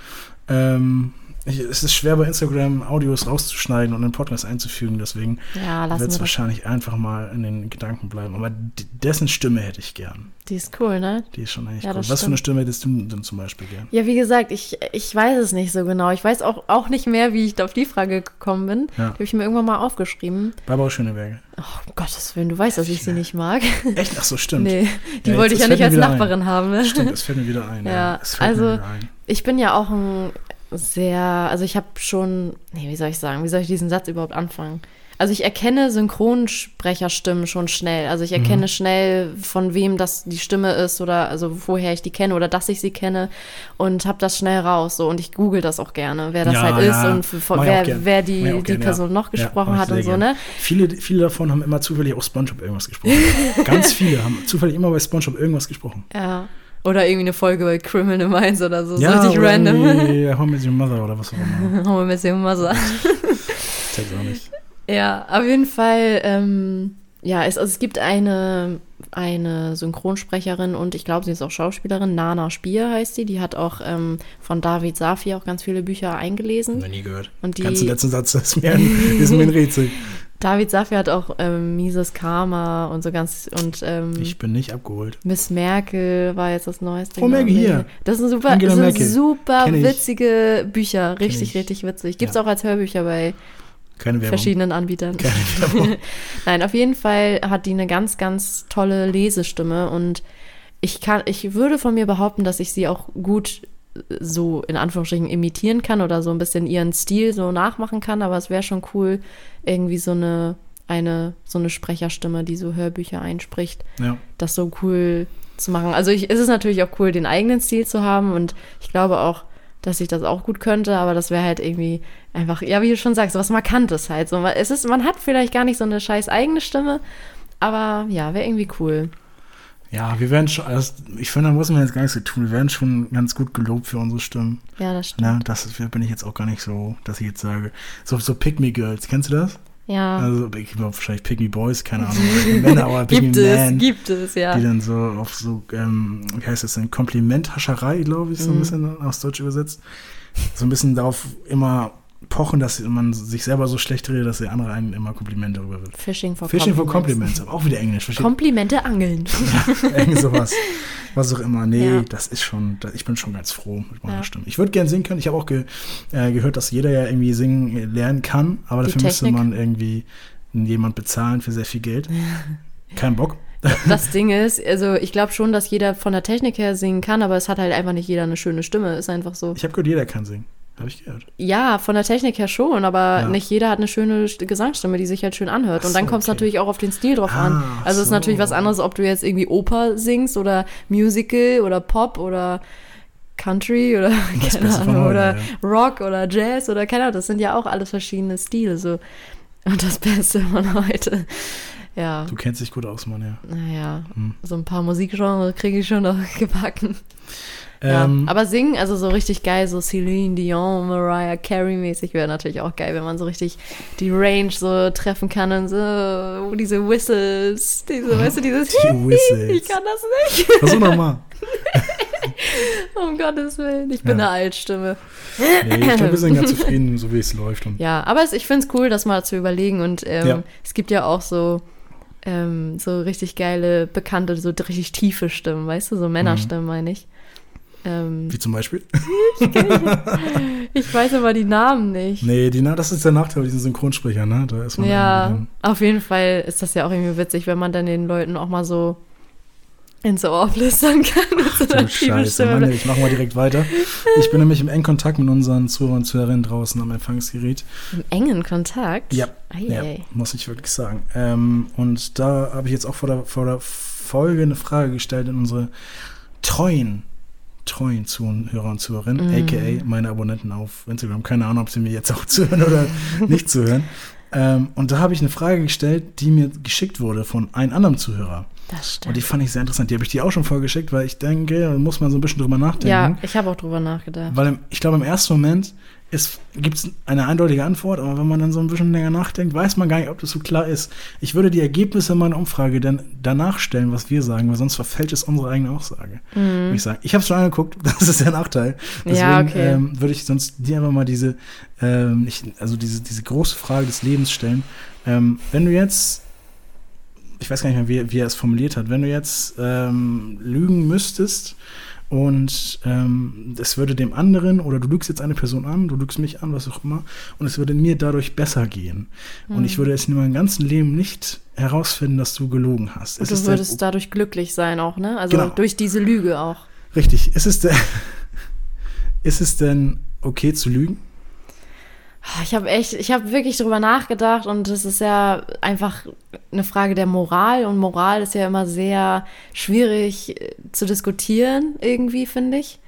Ähm, ich, es ist schwer bei Instagram Audios rauszuschneiden und in Podcast einzufügen, deswegen Ja, wird es das. wahrscheinlich einfach mal in den Gedanken bleiben. Aber dessen Stimme hätte ich gern. Die ist cool, ne? Die ist schon eigentlich Ja, cool. das Was für eine stimmt. Stimme hättest du denn zum Beispiel gern? Ja, wie gesagt, ich, ich weiß es nicht so genau. Ich weiß auch, auch nicht mehr, wie ich auf die Frage gekommen bin. Ja. Die habe ich mir irgendwann mal aufgeschrieben. Barbara Schöneberger. Oh, um Gottes Willen, du weißt, dass ich sie nicht mag. Echt? Ach so, stimmt. nee, die Ja, wollte ich ja nicht als Nachbarin haben, ne? Stimmt, es fällt mir wieder ein. Ja, es fällt also- ein. Ich bin ja auch ein sehr, also ich habe schon, nee, wie soll ich sagen, wie soll ich diesen Satz überhaupt anfangen? Also ich erkenne Synchronsprecherstimmen schon schnell. Also ich Mhm. erkenne schnell, von wem das die Stimme ist oder also woher ich die kenne oder dass ich sie kenne und habe das schnell raus. So und ich google das auch gerne, wer das Ja, halt ja. ist und f- von Mach ich auch wer, gern. wer die, die gern, ja. Person noch gesprochen hat und so, gern. ne? Viele, viele davon haben immer zufällig auch Spongebob irgendwas gesprochen. Ganz viele haben zufällig immer bei Spongebob irgendwas gesprochen. Ja. Oder irgendwie eine Folge bei Criminal Minds oder so, so Ja, richtig oder random. irgendwie How Met Your Mother oder was auch immer. Wir ein bisschen Mother. Ich check's auch nicht. Ja, auf jeden Fall, ähm, ja, es, also es gibt eine, eine Synchronsprecherin und ich glaube, sie ist auch Schauspielerin, Nana Spier heißt sie, die hat auch ähm, von David Safi auch ganz viele Bücher eingelesen. Noch nie gehört. Und die- Ganz den letzten Satz ist mir ein, ist mir ein Rätsel. David Safi hat auch ähm, Mises Karma und so ganz, und ähm, Ich bin nicht abgeholt. Miss Merkel war jetzt das Neueste. Frau Merkel, hier. Das sind super, das sind super witzige Bücher, richtig, ich. richtig witzig. Gibt's Ja. auch als Hörbücher bei Keine Werbung. verschiedenen Anbietern. Keine Werbung. Nein, auf jeden Fall hat die eine ganz, ganz tolle Lesestimme und ich kann, ich würde von mir behaupten, dass ich sie auch gut so in Anführungsstrichen imitieren kann oder so ein bisschen ihren Stil so nachmachen kann, aber es wäre schon cool, irgendwie so eine, eine, so eine Sprecherstimme, die so Hörbücher einspricht, Ja. das so cool zu machen. Also ich, es ist natürlich auch cool, den eigenen Stil zu haben und ich glaube auch, dass ich das auch gut könnte, aber das wäre halt irgendwie einfach, ja, wie du schon sagst, was Markantes halt. So, es ist, man hat vielleicht gar nicht so eine scheiß eigene Stimme, aber ja, wäre irgendwie cool. Ja, wir werden schon, also ich finde, da muss man jetzt gar nichts so tun. Wir werden schon ganz gut gelobt für unsere Stimmen. Ja, das stimmt. Na, das ist, bin ich jetzt auch gar nicht so, dass ich jetzt sage. So, so Pick Me Girls, kennst du das? Ja, Also, ich glaube wahrscheinlich Pick Me Boys, keine Ahnung. Männer, aber Pick gibt Me es, Man. gibt es, ja. die dann so auf so, ähm, wie heißt das denn, Komplimenthascherei, glaube ich, so Mhm. ein bisschen aus Deutsch übersetzt. So ein bisschen darauf immer pochen, dass man sich selber so schlecht redet, dass der andere einen immer Komplimente darüber wird. Fishing for Fishing for Compliments. Compliments, aber auch wieder Englisch, versteht Komplimente angeln. Irgend sowas. Was auch immer. Nee, Ja. das ist schon, ich bin schon ganz froh mit meiner Ja. Stimme. Ich würde gern singen können. Ich habe auch ge, äh, gehört, dass jeder ja irgendwie singen äh, lernen kann, aber Die dafür müsste Technik. man irgendwie jemand bezahlen für sehr viel Geld. Kein Bock. Das Ding ist, also ich glaube schon, dass jeder von der Technik her singen kann, aber es hat halt einfach nicht jeder eine schöne Stimme. Ist einfach so. Ich habe gehört, jeder kann singen. Habe ich gehört. Ja, von der Technik her schon, aber Ja. nicht jeder hat eine schöne St- Gesangsstimme, die sich halt schön anhört. Ach Und dann so, kommt es okay. natürlich auch auf den Stil drauf Ah, an. Also es ist so. natürlich was anderes, ob du jetzt irgendwie Oper singst oder Musical oder Pop oder Country oder Das keine Ahnung heute, oder ja. Rock oder Jazz oder keine Ahnung. Das sind ja auch alles verschiedene Stile so. Und das Beste von heute. Ja, Du kennst dich gut aus, Mann, ja. naja, Hm. so ein paar Musikgenres kriege ich schon noch gebacken. Ja, Ähm, aber singen, also so richtig geil, so Celine Dion, Mariah Carey mäßig wäre natürlich auch geil, wenn man so richtig die Range so treffen kann und so diese Whistles, diese, weißt du, dieses Die Whistles. Ich kann das nicht. Versuch nochmal. Um Gottes Willen, ich bin Ja. eine Altstimme. Nee, ich glaube, wir sind ganz zufrieden, so wie es läuft. Ja, aber es, ich finde es cool, das mal zu überlegen und ähm, Ja. es gibt ja auch so ähm, so richtig geile, bekannte, so richtig tiefe Stimmen, weißt du, so Männerstimmen meine ich. Ähm, wie zum Beispiel? ich weiß aber die Namen nicht. Nee, die, das ist der Nachteil bei diesen Synchronsprecher, ne? Da ist man Ja, irgendwie auf jeden Fall ist das ja auch irgendwie witzig, wenn man dann den Leuten auch mal so ins Ohr flüstern kann. so einer Du Scheiße. Mann, ich mach mal direkt weiter. Ich bin nämlich im engen Kontakt mit unseren Zuhörern und Zuhörerinnen draußen am Empfangsgerät. Im engen Kontakt? Ja, ja muss ich wirklich sagen. Ähm, und da habe ich jetzt auch vor der, vor der Folge eine Frage gestellt in unsere treuen, treuen Zuhörer und Zuhörerinnen, Mhm. aka meine Abonnenten auf Instagram. Keine Ahnung, ob sie mir jetzt auch zuhören oder nicht zuhören. Ähm, und da habe ich eine Frage gestellt, die mir geschickt wurde von einem anderen Zuhörer. Das Und stimmt. die fand ich sehr interessant. Die habe ich dir auch schon vorgeschickt, weil ich denke, da muss man so ein bisschen drüber nachdenken. Ja, ich habe auch drüber nachgedacht. Weil im, ich glaube, im ersten Moment gibt es eine eindeutige Antwort, aber wenn man dann so ein bisschen länger nachdenkt, weiß man gar nicht, ob das so klar ist. Ich würde die Ergebnisse meiner Umfrage dann danach stellen, was wir sagen, weil sonst verfällt es unsere eigene Aussage. würde Ich, sagen. ich habe es schon angeguckt, das ist der Nachteil. Deswegen Mhm. Ja, okay. ähm, würde ich sonst dir einfach mal diese, ähm, ich, also diese, diese große Frage des Lebens stellen. Ähm, wenn du jetzt, ich weiß gar nicht mehr, wie, wie er es formuliert hat, wenn du jetzt ähm, lügen müsstest, und ähm, es würde dem anderen, oder du lügst jetzt eine Person an, du lügst mich an, was auch immer, und es würde mir dadurch besser gehen. Und Hm. ich würde es in meinem ganzen Leben nicht herausfinden, dass du gelogen hast. Und Es du würdest der, dadurch glücklich sein auch, ne? Also Genau. durch diese Lüge auch. richtig. Ist es, denn, ist es denn okay zu lügen? Ah, Ich habe echt, ich habe wirklich drüber nachgedacht und es ist ja einfach eine Frage der Moral und Moral ist ja immer sehr schwierig äh, zu diskutieren irgendwie, finde ich.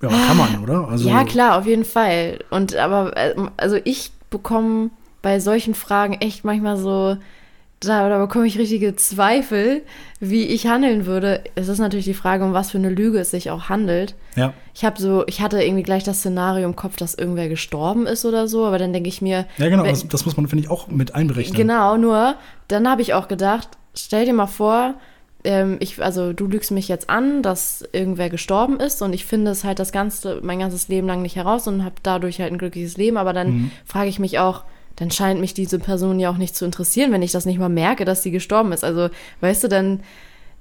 Ja, kann man, oder? Also, ja, klar, auf jeden Fall. Und aber, äh, also ich bekomme bei solchen Fragen echt manchmal so, da, da bekomme ich richtige Zweifel, wie ich handeln würde. Es ist natürlich die Frage, um was für eine Lüge es sich auch handelt. Ja, Ich habe so, ich hatte irgendwie gleich das Szenario im Kopf, dass irgendwer gestorben ist oder so, aber dann denke ich mir, ja genau. wenn- Das, das muss man, finde ich, auch mit einberechnen. Genau, nur dann habe ich auch gedacht, stell dir mal vor, ähm, ich, also du lügst mich jetzt an, dass irgendwer gestorben ist und ich finde es halt das ganze, mein ganzes Leben lang nicht heraus und habe dadurch halt ein glückliches Leben, aber dann Mhm. frage ich mich auch, dann scheint mich diese Person ja auch nicht zu interessieren, wenn ich das nicht mal merke, dass sie gestorben ist. Also, weißt du, dann,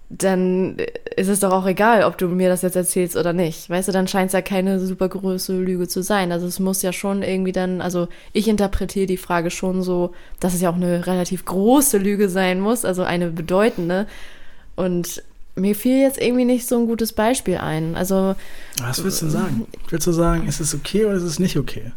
dann ist es doch auch egal, ob du mir das jetzt erzählst oder nicht. Weißt du, dann scheint es ja keine super große Lüge zu sein. Also es muss ja schon irgendwie dann, also ich interpretiere die Frage schon so, dass es ja auch eine relativ große Lüge sein muss, also eine bedeutende. Und mir fiel jetzt irgendwie nicht so ein gutes Beispiel ein. Also Was willst du sagen? Willst du sagen, ist es okay oder ist es nicht okay?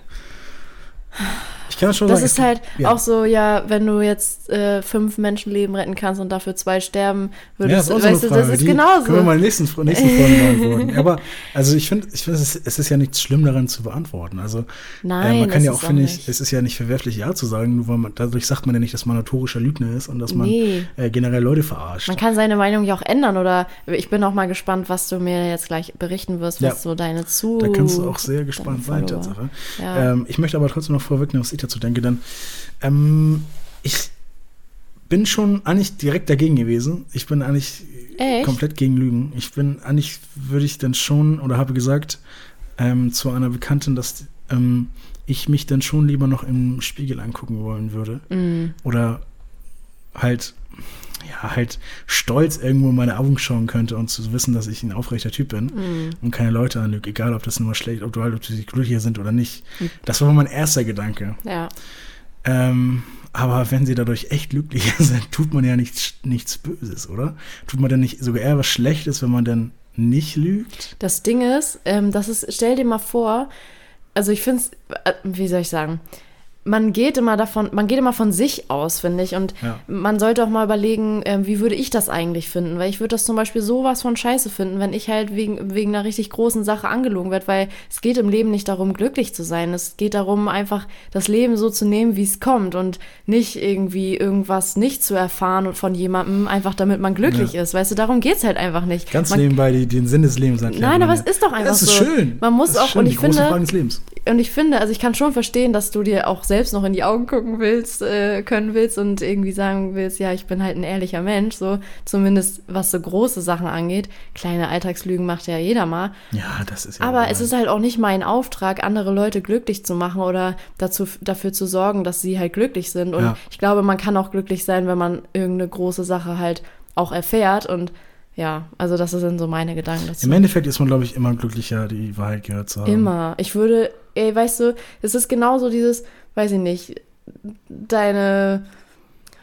Ich kann das schon Das sagen. ist halt ja. auch so, ja, wenn du jetzt äh, fünf Menschenleben retten kannst und dafür zwei sterben, Ja, würdest das ist weißt du, das ist Die genauso. Können wir mal nächsten, nächsten Folge beantworten. Aber also ich finde, ich finde, es, ist, es ist ja nichts schlimm daran zu beantworten. Also Nein, äh, man kann ja auch, finde ich, es ist ja nicht verwerflich, ja zu sagen, nur weil man, dadurch sagt man ja nicht, dass man notorischer Lügner ist und dass man Nee. äh, generell Leute verarscht. Man kann seine Meinung ja auch ändern oder ich bin auch mal gespannt, was du mir jetzt gleich berichten wirst, was Ja. so deine zu. Da kannst du auch sehr gespannt sein. Tatsache. Ja. Ähm, ich möchte aber trotzdem noch vorwegnehmen, was ich dazu denke, denn ähm, ich bin schon eigentlich direkt dagegen gewesen. Ich bin eigentlich Echt? komplett gegen Lügen. Ich bin eigentlich, würde ich dann schon, oder habe gesagt ähm, zu einer Bekannten, dass ähm, ich mich dann schon lieber noch im Spiegel angucken wollen würde. Mm. Oder halt, ja, halt stolz irgendwo in meine Augen schauen könnte und zu wissen, dass ich ein aufrechter Typ bin Mm. und keine Leute anlüge, egal ob das nur mal schlecht, ob du halt, ob die glücklicher sind oder nicht. Hm. Das war mein erster Gedanke. Ja. Ähm, aber wenn sie dadurch echt glücklicher sind, tut man ja nichts, nichts Böses, oder? Tut man denn nicht sogar eher was Schlechtes, wenn man dann nicht lügt? Das Ding ist, ähm, das ist, stell dir mal vor, also ich finde es, äh, wie soll ich sagen, man geht immer davon, man geht immer von sich aus, finde ich. Und Ja. man sollte auch mal überlegen, ähm, wie würde ich das eigentlich finden? Weil ich würde das zum Beispiel sowas von scheiße finden, wenn ich halt wegen, wegen einer richtig großen Sache angelogen werde, weil es geht im Leben nicht darum, glücklich zu sein. Es geht darum, einfach das Leben so zu nehmen, wie es kommt und nicht irgendwie irgendwas nicht zu erfahren von jemandem, einfach damit man glücklich Ja. ist. Weißt du, darum geht's halt einfach nicht. Ganz man, nebenbei die, den Sinn des Lebens erklären. Nein, aber es ist doch einfach Das ist so. schön. Man muss das ist auch- schön, und die ich große finde- Frage des Lebens. Und ich finde, also ich kann schon verstehen, dass du dir auch selbst noch in die Augen gucken willst, äh, können willst und irgendwie sagen willst, ja, ich bin halt ein ehrlicher Mensch, so zumindest was so große Sachen angeht. Kleine Alltagslügen macht ja jeder mal. Ja, das ist ja. Aber es ist halt auch nicht mein Auftrag, andere Leute glücklich zu machen oder dazu, dafür zu sorgen, dass sie halt glücklich sind. Und Ja. ich glaube, man kann auch glücklich sein, wenn man irgendeine große Sache halt auch erfährt. Und ja, also das sind so meine Gedanken dazu. Im Endeffekt ist man, glaube ich, immer glücklicher, die Wahrheit gehört zu haben. Immer. Ich würde, ey, weißt du, es ist genauso dieses, weiß ich nicht, deine,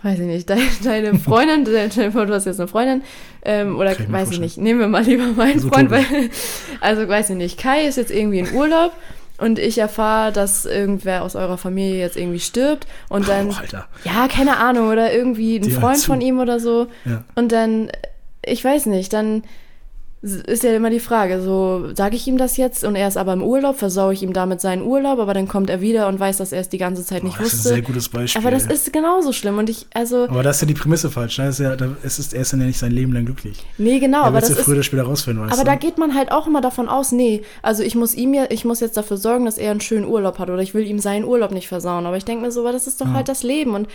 weiß ich nicht, deine, deine Freundin, vor, du hast jetzt eine Freundin, ähm, oder ich weiß ich nicht, nehmen wir mal lieber meinen So Freund, Tobi. weil, also weiß ich nicht, Kai ist jetzt irgendwie in Urlaub und ich erfahre, dass irgendwer aus eurer Familie jetzt irgendwie stirbt und dann, Oh, Alter. ja, keine Ahnung, oder irgendwie ein Die Freund von ihm oder so Ja. und dann, ich weiß nicht, dann ist ja immer die Frage, so sage ich ihm das jetzt und er ist aber im Urlaub, versaue ich ihm damit seinen Urlaub, aber dann kommt er wieder und weiß, dass er es die ganze Zeit nicht Oh, das wusste. ist ein sehr gutes Beispiel. aber das ist genauso schlimm und ich, also, Aber da ist ja die Prämisse falsch. Ne? Das ist ja, da ist er ist dann ja nicht sein Leben lang glücklich. nee, genau, er aber das ja ist, früher oder später rausfinden, weißt aber du? da geht man halt auch immer davon aus, nee, also ich muss ihm ja, ich muss jetzt dafür sorgen, dass er einen schönen Urlaub hat oder ich will ihm seinen Urlaub nicht versauen, aber ich denke mir so, aber das ist doch halt das Leben und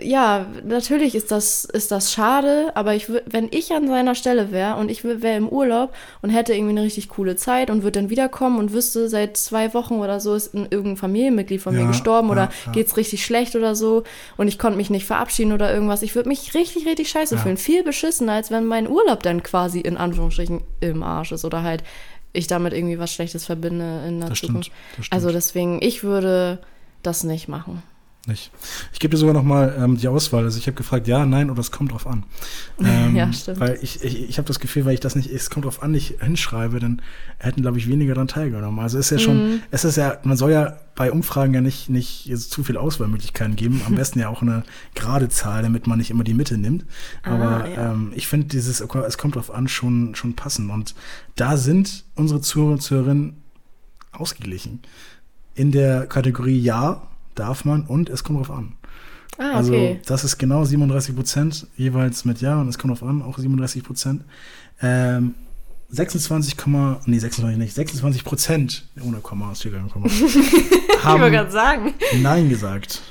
ja, natürlich ist das, ist das schade, aber ich wenn ich an seiner Stelle wäre und ich wäre im Urlaub und hätte irgendwie eine richtig coole Zeit und würde dann wiederkommen und wüsste, seit zwei Wochen oder so ist ein, irgendein Familienmitglied von Ja, mir gestorben oder ja, ja. geht's richtig schlecht oder so und ich konnte mich nicht verabschieden oder irgendwas. Ich würde mich richtig, richtig scheiße Ja. fühlen. Viel beschissener, als wenn mein Urlaub dann quasi in Anführungsstrichen im Arsch ist oder halt ich damit irgendwie was Schlechtes verbinde in der Das stimmt, Zukunft. das stimmt. Also deswegen, ich würde das nicht machen. Nicht. Ich gebe dir sogar noch mal ähm, die Auswahl. Also ich habe gefragt, ja, nein oder es kommt drauf an. Ähm, Ja, stimmt. Weil ich, ich, ich habe das Gefühl, weil ich das nicht, es kommt drauf an, nicht hinschreibe, dann hätten, glaube ich, weniger daran teilgenommen. Also es ist ja schon, Mhm. es ist ja, man soll ja bei Umfragen ja nicht, nicht zu viel Auswahlmöglichkeiten geben. Am besten ja auch eine gerade Zahl, damit man nicht immer die Mitte nimmt. Aber Ah, ja. ähm, ich finde dieses, es kommt drauf an, schon, schon passend. Und da sind unsere Zuhörer und Zuhörerinnen ausgeglichen. In der Kategorie Ja darf man und es kommt drauf an. Ah, Also okay. das ist genau 37 Prozent jeweils mit Ja und es kommt drauf an, auch 37 Prozent. Ähm, 26, nee 26 nicht, 26 Prozent ohne Komma, ist hier gar Komma, ich haben gerade sagen. Nein gesagt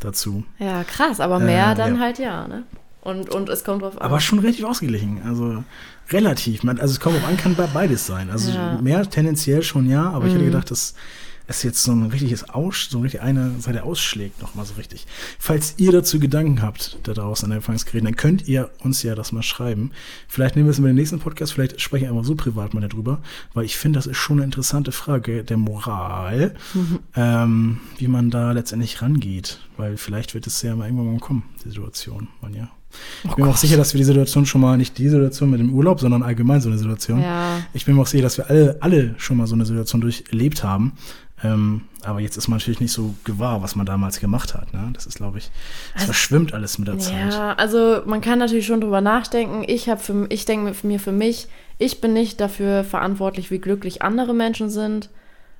dazu. Ja, krass, aber mehr Äh, dann ja. halt ja, ne? Und, und es kommt drauf an. Aber schon relativ ausgeglichen. Also relativ. Man, also es kommt drauf an, kann be- beides sein. Also Ja. mehr tendenziell schon ja, aber ich hätte Mhm. gedacht, dass es jetzt so ein richtiges Aus, so richtig eine Seite ausschlägt, nochmal so richtig. Falls ihr dazu Gedanken habt, da draußen an den Empfangsgeräten, dann könnt ihr uns ja das mal schreiben. Vielleicht nehmen wir es in den nächsten Podcast, vielleicht sprechen wir einfach so privat mal darüber, weil ich finde, das ist schon eine interessante Frage der Moral, ähm, wie man da letztendlich rangeht. Weil vielleicht wird es ja mal irgendwann mal kommen, die Situation. Man ja. Ich bin mir auch sicher, dass wir die Situation schon mal, nicht die Situation mit dem Urlaub, sondern allgemein so eine Situation. Ja. Ich bin mir auch sicher, dass wir alle, alle schon mal so eine Situation durchlebt haben. Ähm, aber jetzt ist man natürlich nicht so gewahr, was man damals gemacht hat. Ne? Das ist, glaube ich, es verschwimmt alles mit der Zeit. Ja, also man kann natürlich schon drüber nachdenken. Ich habe für ich denke mir für mich, ich bin nicht dafür verantwortlich, wie glücklich andere Menschen sind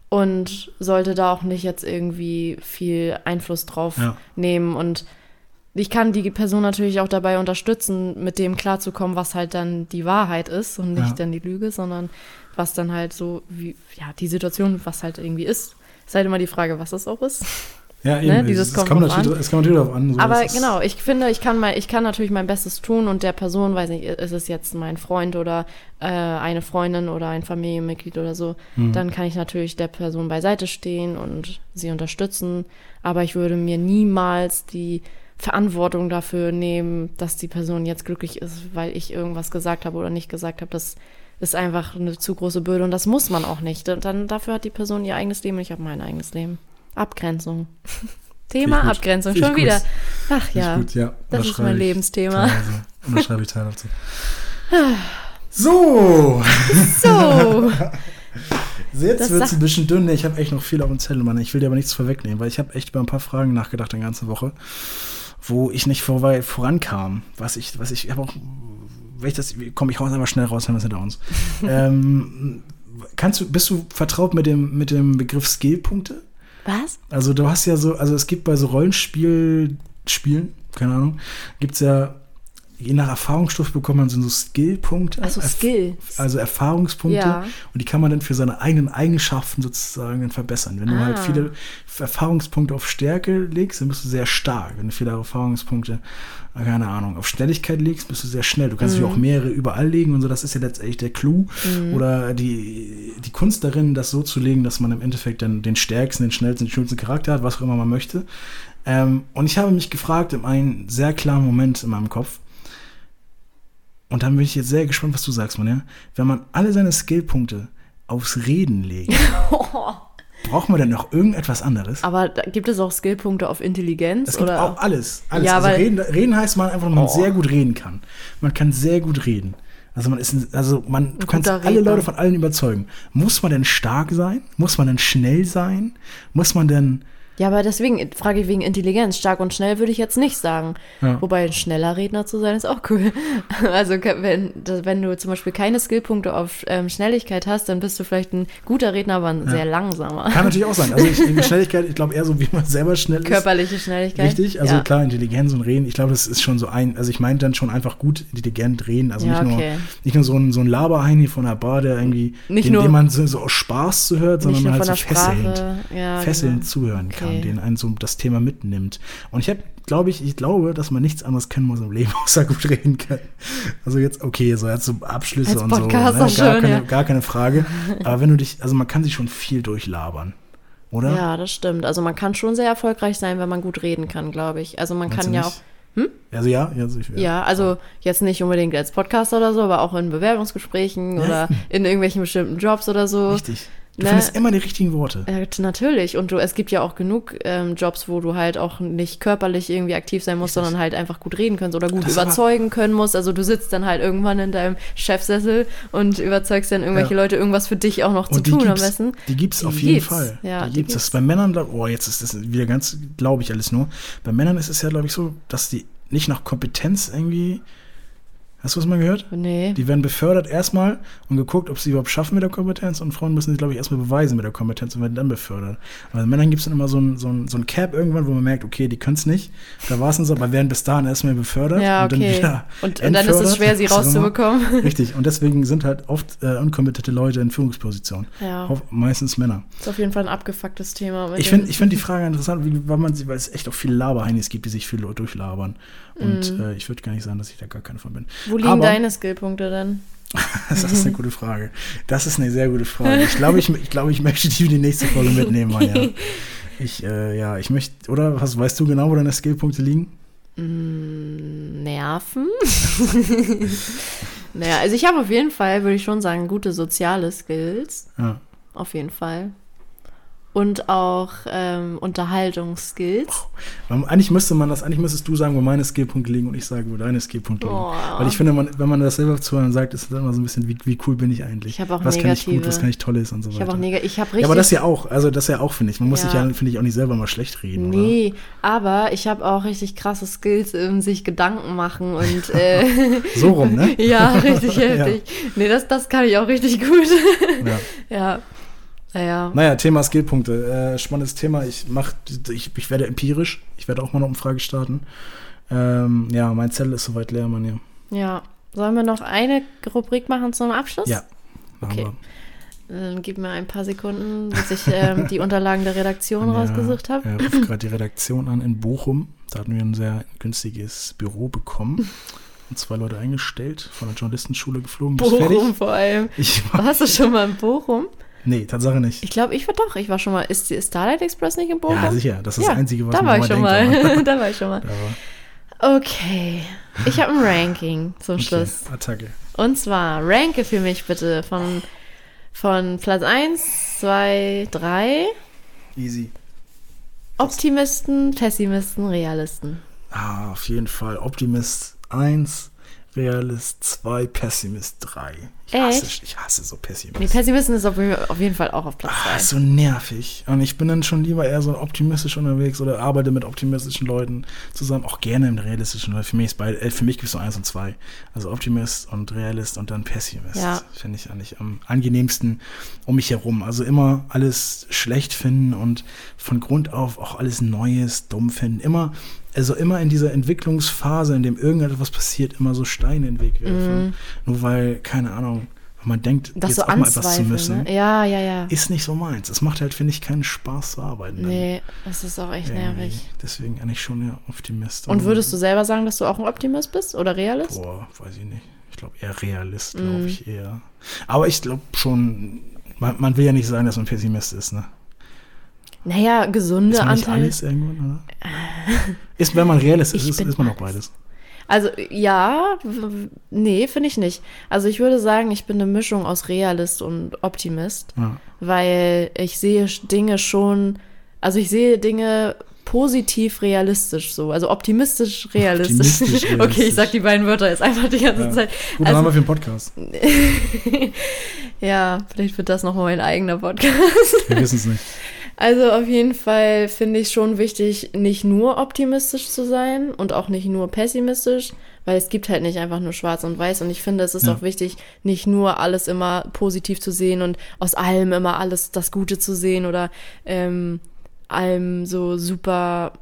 und sollte da auch nicht jetzt irgendwie viel Einfluss drauf Ja. nehmen und ich kann die Person natürlich auch dabei unterstützen, mit dem klarzukommen, was halt dann die Wahrheit ist und nicht Ja. dann die Lüge, sondern was dann halt so wie ja die Situation, was halt irgendwie ist. Ist halt immer die Frage, was das auch ist. Ja, eben. Ne, dieses es, kommt kommt natürlich, es kommt natürlich darauf an. So, Aber genau, ich finde, ich kann mal, ich kann natürlich mein Bestes tun und der Person, weiß nicht, ist es jetzt mein Freund oder äh, eine Freundin oder ein Familienmitglied oder so, Mhm. dann kann ich natürlich der Person beiseite stehen und sie unterstützen. Aber ich würde mir niemals die Verantwortung dafür nehmen, dass die Person jetzt glücklich ist, weil ich irgendwas gesagt habe oder nicht gesagt habe. Das ist einfach eine zu große Bürde und das muss man auch nicht. Und Dann dafür hat die Person ihr eigenes Leben und ich habe mein eigenes Leben. Abgrenzung. Thema gut. Abgrenzung, schon gut. wieder. Ach Finde ich ja, gut, ja. das ist mein Lebensthema. teilweise. Unterschreibe ich teilweise. So, So, jetzt wird es ein bisschen dünn. Ich habe echt noch viel auf dem Zettel, Mann. Ich will dir aber nichts vorwegnehmen, weil ich habe echt über ein paar Fragen nachgedacht die ganze Woche, wo ich nicht vor, vorankam. Was ich, was ich, ich habe auch, wenn ich das, komm, ich hau es einfach schnell raus, haben wir es hinter uns. ähm, kannst du, bist du vertraut mit dem, mit dem Begriff Skillpunkte? was? Also du hast ja so, also es gibt bei so Rollenspiel, Spielen, keine Ahnung, gibt's ja, je nach Erfahrungsstufe bekommt man so Skillpunkte. Also Skill. Also Erfahrungspunkte. Ja. Und die kann man dann für seine eigenen Eigenschaften sozusagen dann verbessern. Wenn du Ah. halt viele Erfahrungspunkte auf Stärke legst, dann bist du sehr stark. Wenn du viele Erfahrungspunkte, keine Ahnung, auf Schnelligkeit legst, bist du sehr schnell. Du kannst Mhm. natürlich auch mehrere überall legen und so. Das ist ja letztendlich der Clou oder die, die Kunst darin, das so zu legen, dass man im Endeffekt dann den stärksten, den schnellsten, den schönsten Charakter hat, was auch immer man möchte. Ähm, und ich habe mich gefragt in einem sehr klaren Moment in meinem Kopf, und dann bin ich jetzt sehr gespannt, was du sagst, man, ja. Wenn man alle seine Skillpunkte aufs Reden legt, braucht man dann noch irgendetwas anderes? Aber da gibt es auch Skillpunkte auf Intelligenz? Es gibt oder? auch alles. alles. Ja, also weil- reden, reden heißt man einfach, dass man Oh. sehr gut reden kann. Man kann sehr gut reden. Also man ist, ein, also man, du kannst guter alle Redner. Leute von allen überzeugen. Muss man denn stark sein? Muss man denn schnell sein? Muss man denn Ja, aber deswegen frage ich wegen Intelligenz. Stark und schnell würde ich jetzt nicht sagen. Ja. Wobei ein schneller Redner zu sein ist auch cool. Also wenn, wenn du zum Beispiel keine Skillpunkte auf ähm, Schnelligkeit hast, dann bist du vielleicht ein guter Redner, aber ein sehr langsamer. Kann natürlich auch sein. Also ich, Schnelligkeit, ich glaube eher so, wie man selber schnell ist. Körperliche Schnelligkeit. Richtig, also ja. klar, Intelligenz und Reden, ich glaube, das ist schon so ein, also ich meine dann schon einfach gut intelligent reden, also Ja, nicht, nur, okay. nicht nur so ein, so ein Laberheini hier von der Bar, der irgendwie, Nicht den, nur- den man so, so aus Spaß zuhört, sondern nur halt so fesselnd, Ja, fesselnd genau. zuhören kann, Okay. den einen so das Thema mitnimmt. Und ich habe, glaube ich, ich glaube, dass man nichts anderes können muss im Leben, außer gut reden können. Also jetzt, okay, so jetzt so Abschlüsse Als und so, ne? Gar, schon, keine, ja. gar keine Frage. Aber wenn du dich, also man kann sich schon viel durchlabern, oder? Ja, das stimmt. Also man kann schon sehr erfolgreich sein, wenn man gut reden kann, glaube ich. Also man Meinst kann ja auch. nicht? Also ja, ja, also ich, Ja, also jetzt nicht unbedingt als Podcaster oder so, aber auch in Bewerbungsgesprächen oder in irgendwelchen bestimmten Jobs oder so. Richtig. Du Ne? findest immer die richtigen Worte. Ja, natürlich. Und du, es gibt ja auch genug ähm, Jobs, wo du halt auch nicht körperlich irgendwie aktiv sein musst, sondern halt einfach gut reden kannst oder gut Das überzeugen können musst. Also du sitzt dann halt irgendwann in deinem Chefsessel und überzeugst dann irgendwelche Ja. Leute, irgendwas für dich auch noch zu Und die tun am besten. die gibt's Die auf jeden gibt's. Fall. Ja, die, die gibt's. Das gibt's. ist bei Männern, glaub, oh, jetzt ist das wieder ganz, glaube ich, alles nur. Bei Männern ist es ja, glaube ich, so, dass die nicht nach Kompetenz irgendwie. Hast du was mal gehört? Nee. Die werden befördert erstmal und geguckt, ob sie überhaupt schaffen mit der Kompetenz. Und Frauen müssen sich, glaube ich, erstmal beweisen mit der Kompetenz und werden dann befördert. Bei Männern gibt es dann immer so ein, so, ein, so ein Cap irgendwann, wo man merkt, okay, die können es nicht. Da war es dann so, aber werden bis dahin erstmal befördert Ja, und dann okay. wieder. Und, und dann ist es schwer, sie rauszubekommen. Richtig. Und deswegen sind halt oft äh, unkompetente Leute in Führungspositionen. Ja, Meistens Männer. ist auf jeden Fall ein abgefucktes Thema. Ich finde ich find die Frage interessant, wie, weil, man, sie- weil es echt auch viele Laberheinis gibt, die sich viel durchlabern. Und äh, ich würde gar nicht sagen, dass ich da gar keine von bin. Wo liegen Aber- deine Skillpunkte denn? Das ist eine gute Frage. Das ist eine sehr gute Frage. Ich glaube, ich, ich, glaube, ich möchte die in die nächste Folge mitnehmen, Manja. Ich, äh, ja, ich möchte, oder was, weißt du genau, wo deine Skillpunkte liegen? Nerven? naja, also ich habe auf jeden Fall, würde ich schon sagen, gute soziale Skills. Ja. Auf jeden Fall. Und auch ähm, Unterhaltungsskills. Ähm, Eigentlich müsste man das, eigentlich müsstest du sagen, wo meine Skillpunkte liegen und ich sage, wo deine Skillpunkte liegen. Oh. Weil ich finde, man, wenn man das selber zuhören sagt, ist es immer so ein bisschen, wie, wie cool bin ich eigentlich? Ich habe auch was kann ich gut, negative- was kann ich Tolles und so Ich weiter. habe auch neg ich habe richtig. ja, aber das ja auch, also das ja auch, finde ich. Man muss sich Ja. ja, finde ich, auch nicht selber mal schlecht reden, oder? Nee, aber ich habe auch richtig krasse Skills im sich Gedanken machen und äh, So rum, ne? ja, richtig Ja. heftig. Nee, das, das kann ich auch richtig gut. Ja. ja. Naja. Naja, Thema Skillpunkte. Äh, spannendes Thema. Ich mach, ich, ich werde empirisch. Ich werde auch mal eine Umfrage starten. Ähm, ja, mein Zettel ist soweit leer, Mann. Ja. Ja. Sollen wir noch eine Rubrik machen zum Abschluss? Ja. Okay. wir. Dann gib mir ein paar Sekunden, bis ich ähm, die Unterlagen der Redaktion Ja, rausgesucht habe. Er ruft gerade die Redaktion an in Bochum. Da hatten wir ein sehr günstiges Büro bekommen. Und zwei Leute eingestellt, von der Journalistenschule geflogen. Bochum vor allem. Ich war, Warst du schon mal in Bochum? Nee, Tatsache nicht. Ich glaube, ich war doch. Ich war schon mal. Ist die Starlight Express nicht in Bochum? Ja, sicher. Das ist Ja, das Einzige, was da war ich schon denkt. mal. da war ich schon mal. Okay. Ich habe ein Ranking zum okay, Schluss. Attacke. Und zwar, ranke für mich bitte von, von Platz 1, 2, 3. Easy. Optimisten, Pessimisten, Realisten. Ah, auf jeden Fall. Optimist 1, Realist 2, Pessimist 3. Ich hasse, ich hasse so Pessimist. Nee, Pessimisten ist auf, jeden Fall auch auf Platz Ah, 2. ist so nervig. Und ich bin dann schon lieber eher so optimistisch unterwegs oder arbeite mit optimistischen Leuten zusammen, auch gerne im realistischen. Weil für mich ist beide, äh, für mich gibt es nur eins und zwei. Also Optimist und Realist und dann Pessimist. Ja. Finde ich eigentlich am angenehmsten um mich herum. Also immer alles schlecht finden und von Grund auf auch alles Neues dumm finden. Immer, also immer in dieser Entwicklungsphase, in dem irgendetwas passiert, immer so Steine in den Weg werfen. Nur weil, keine Ahnung, man denkt, Mhm. Das jetzt so auch mal etwas zu anzweifeln, müssen ne? Ja, ja, ja. ist nicht so meins. Es macht halt, finde ich, keinen Spaß zu arbeiten. Nee, das ist auch echt irgendwie. nervig. Deswegen eigentlich schon ja Optimist. Und würdest du selber sagen, dass du auch ein Optimist bist oder Realist? Boah, weiß ich nicht. Ich glaube eher Realist, Mhm. glaube ich eher. Aber ich glaube schon, man, man will ja nicht sagen, dass man Pessimist ist, ne? Naja, gesunde Ist man nicht Anteile. alles irgendwann, oder? Ist, wenn man Realist ist, ist, ist man auch beides. Also ja, nee, finde ich nicht. Also ich würde sagen, ich bin eine Mischung aus Realist und Optimist, Ja. weil ich sehe Dinge schon, also ich sehe Dinge positiv realistisch so, also optimistisch realistisch. Optimistisch okay, realistisch. ich sag die beiden Wörter jetzt einfach die ganze Ja. Zeit. Gut, dann Also- haben wir für den Podcast. Ja, vielleicht wird das nochmal mein eigener Podcast. Wir wissen es nicht. Also auf jeden Fall finde ich schon wichtig, nicht nur optimistisch zu sein und auch nicht nur pessimistisch, weil es gibt halt nicht einfach nur schwarz und weiß und ich finde, es ist Ja. auch wichtig, nicht nur alles immer positiv zu sehen und aus allem immer alles das Gute zu sehen oder ähm, allem so super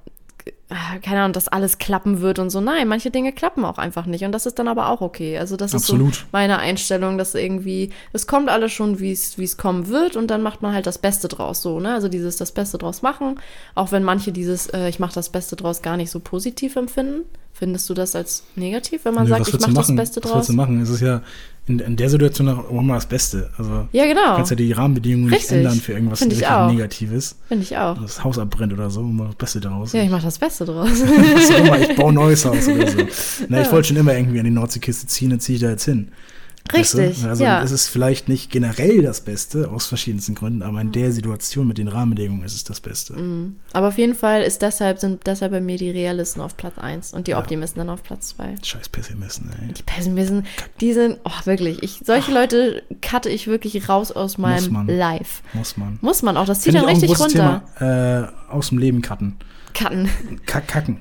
keine Ahnung, dass alles klappen wird und so. Nein, manche Dinge klappen auch einfach nicht und das ist dann aber auch okay. Also das Absolut. ist so meine Einstellung, dass irgendwie, es kommt alles schon, wie es kommen wird und dann macht man halt das Beste draus so, ne? Also dieses das Beste draus machen, auch wenn manche dieses äh, ich mache das Beste draus gar nicht so positiv empfinden. Findest du das als negativ, wenn man Nö, sagt, was ich mache das? Beste Was draus? willst du machen? Es ist ja in, in der Situation auch immer das Beste. Also Ja, du genau. kannst ja die Rahmenbedingungen nicht Richtig. ändern für irgendwas Find ich auch. Negatives. Finde ich auch. Das Haus abbrennt oder so, mal das Beste daraus. Ja, ich mache das Beste draus. Was auch immer, ich baue ein neues Haus oder so. Na, ich Ja. wollte schon immer irgendwie an die Nordseeküste ziehen, dann ziehe ich da jetzt hin. Weißt Richtig, du? Also ja. es ist vielleicht nicht generell das Beste, aus verschiedensten Gründen, aber in der Situation mit den Rahmenbedingungen ist es das Beste. Mhm. Aber auf jeden Fall ist deshalb, sind deshalb bei mir die Realisten auf Platz 1 und die Optimisten dann auf Platz 2. Scheiß Pessimisten, ey. Die Pessimisten, die sind, oh wirklich, ich, solche Leute cutte ich wirklich raus aus meinem man. Life. Muss man. Muss man auch, das zieht Finde dann richtig runter. Thema. Äh, aus dem Leben cutten. Cutten. Kack, kacken.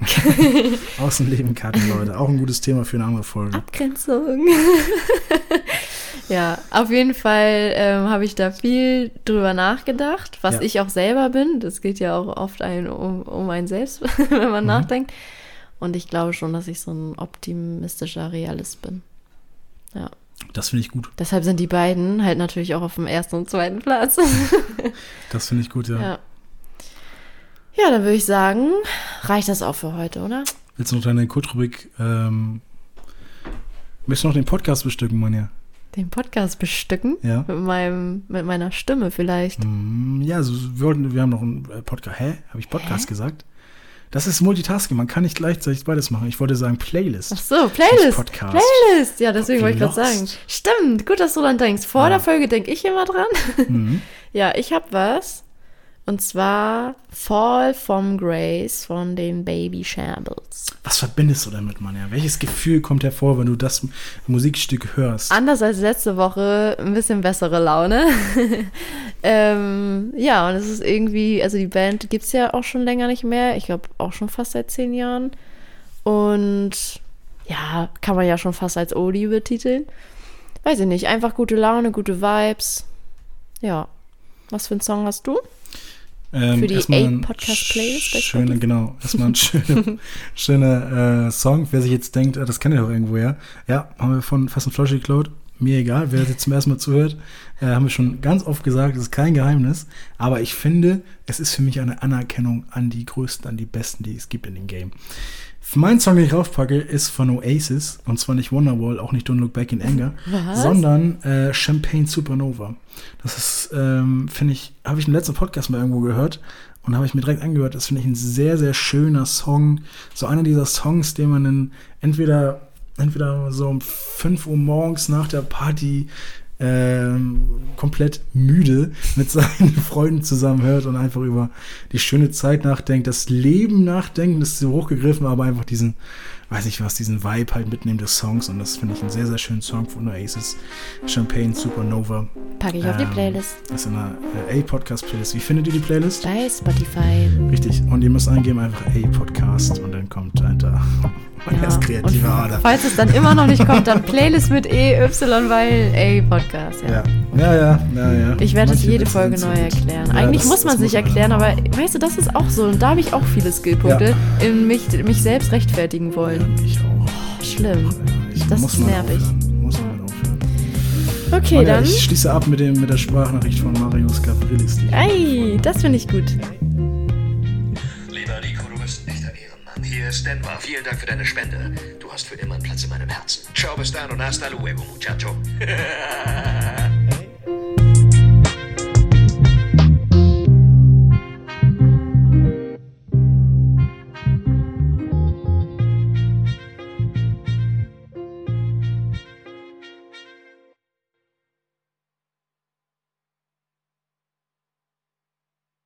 aus dem Leben cutten, Leute. Auch ein gutes Thema für eine andere Folge. Abgrenzung. ja, auf jeden Fall ähm, habe ich da viel drüber nachgedacht, was Ja. ich auch selber bin. Das geht ja auch oft ein, um, um einen selbst, wenn Mhm. man nachdenkt. Und ich glaube schon, dass ich so ein optimistischer Realist bin. Ja. Das finde ich gut. Deshalb sind die beiden halt natürlich auch auf dem ersten und zweiten Platz. Das finde ich gut, ja. ja. Ja, dann würde ich sagen, reicht das auch für heute, oder? Willst du noch deine Kurzrubrik, ähm, möchtest du noch den Podcast bestücken, Manja? Den Podcast bestücken. Ja. Mit, meinem, mit meiner Stimme vielleicht. Mm, Ja, also wir, wollten, wir haben noch einen äh, Podcast. Hä? Habe ich Podcast gesagt? Das ist Multitasking. Man kann nicht gleichzeitig beides machen. Ich wollte sagen Playlist. Ach so, Playlist. Podcast. Playlist. Ja, deswegen wollte ich gerade sagen. Stimmt, gut, dass du dann denkst. Vor Ja. der Folge denke ich immer dran. Mhm. Ja, ich habe was. Und zwar Fall from Grace von den Baby Shambles. Was verbindest du damit, Manja? Welches Gefühl kommt hervor, wenn du das Musikstück hörst? Anders als letzte Woche, ein bisschen bessere Laune. ähm, ja, und es ist irgendwie, also die Band gibt es ja auch schon länger nicht mehr. Ich glaube auch schon fast seit zehn Jahren. Und ja, kann man ja schon fast als Oldie betiteln. Weiß ich nicht, einfach gute Laune, gute Vibes. Ja. Was für einen Song hast du? Ähm, Für die bei Schöne, genau. Erstmal ein schöner schöner äh, Song. Wer sich jetzt denkt, äh, das kennt ihr doch irgendwo, ja. Ja, haben wir von Fast and Flash geklaut. Mir egal, wer jetzt zum ersten Mal zuhört, äh, haben wir schon ganz oft gesagt, das ist kein Geheimnis. Aber ich finde, es ist für mich eine Anerkennung an die Größten, an die Besten, die es gibt in dem Game. Mein Song, den ich raufpacke, ist von Oasis. Und zwar nicht Wonderwall, auch nicht Don't Look Back in Anger, Was? sondern äh, Champagne Supernova. Das ist, ähm, finde ich, habe ich im letzten Podcast mal irgendwo gehört und habe ich mir direkt angehört. Das finde ich ein sehr, sehr schöner Song. So einer dieser Songs, den man dann entweder, entweder so um 5 Uhr morgens nach der Party ähm, komplett müde mit seinen Freunden zusammen hört und einfach über die schöne Zeit nachdenkt, das Leben nachdenkt, das ist so hochgegriffen, aber einfach diesen, weiß ich was, diesen Vibe halt mitnehmen des Songs und das finde ich einen sehr, sehr schönen Song von Oasis. Champagne Supernova. Packe ich auf die Ähm, Playlist. Das ist in einer äh, A-Podcast-Playlist. Wie findet ihr die Playlist? Bei Spotify. Richtig. Und ihr müsst eingeben einfach A-Podcast und dann kommt da mein Ja. erst kreative Und Ader. Falls es dann immer noch nicht kommt, dann Playlist mit EY, weil A Podcast. Ja. Ja, ja, ja, ja. ja. Ich werde es Manche jede Folge neu erklären. Ja, Eigentlich das- muss man das es nicht erklären, aber weißt du, das ist auch so. Und da habe ich auch viele Skillpunkte, in mich, mich selbst rechtfertigen wollen. Ja, ich auch. Schlimm. Ich Das muss ist nervig. Aufhören. Muss aufhören. Okay, Manja, dann. Ich schließe ab mit, dem, mit der Sprachnachricht von Marius Gavrilis. die- Ey, das finde ich gut. Lieber Nico, du bist ein echter Ehrenmann. Hier ist Denver. Vielen Dank für deine Spende. Du hast für immer einen Platz in meinem Herzen. Ciao, bis dann und hasta luego, muchacho.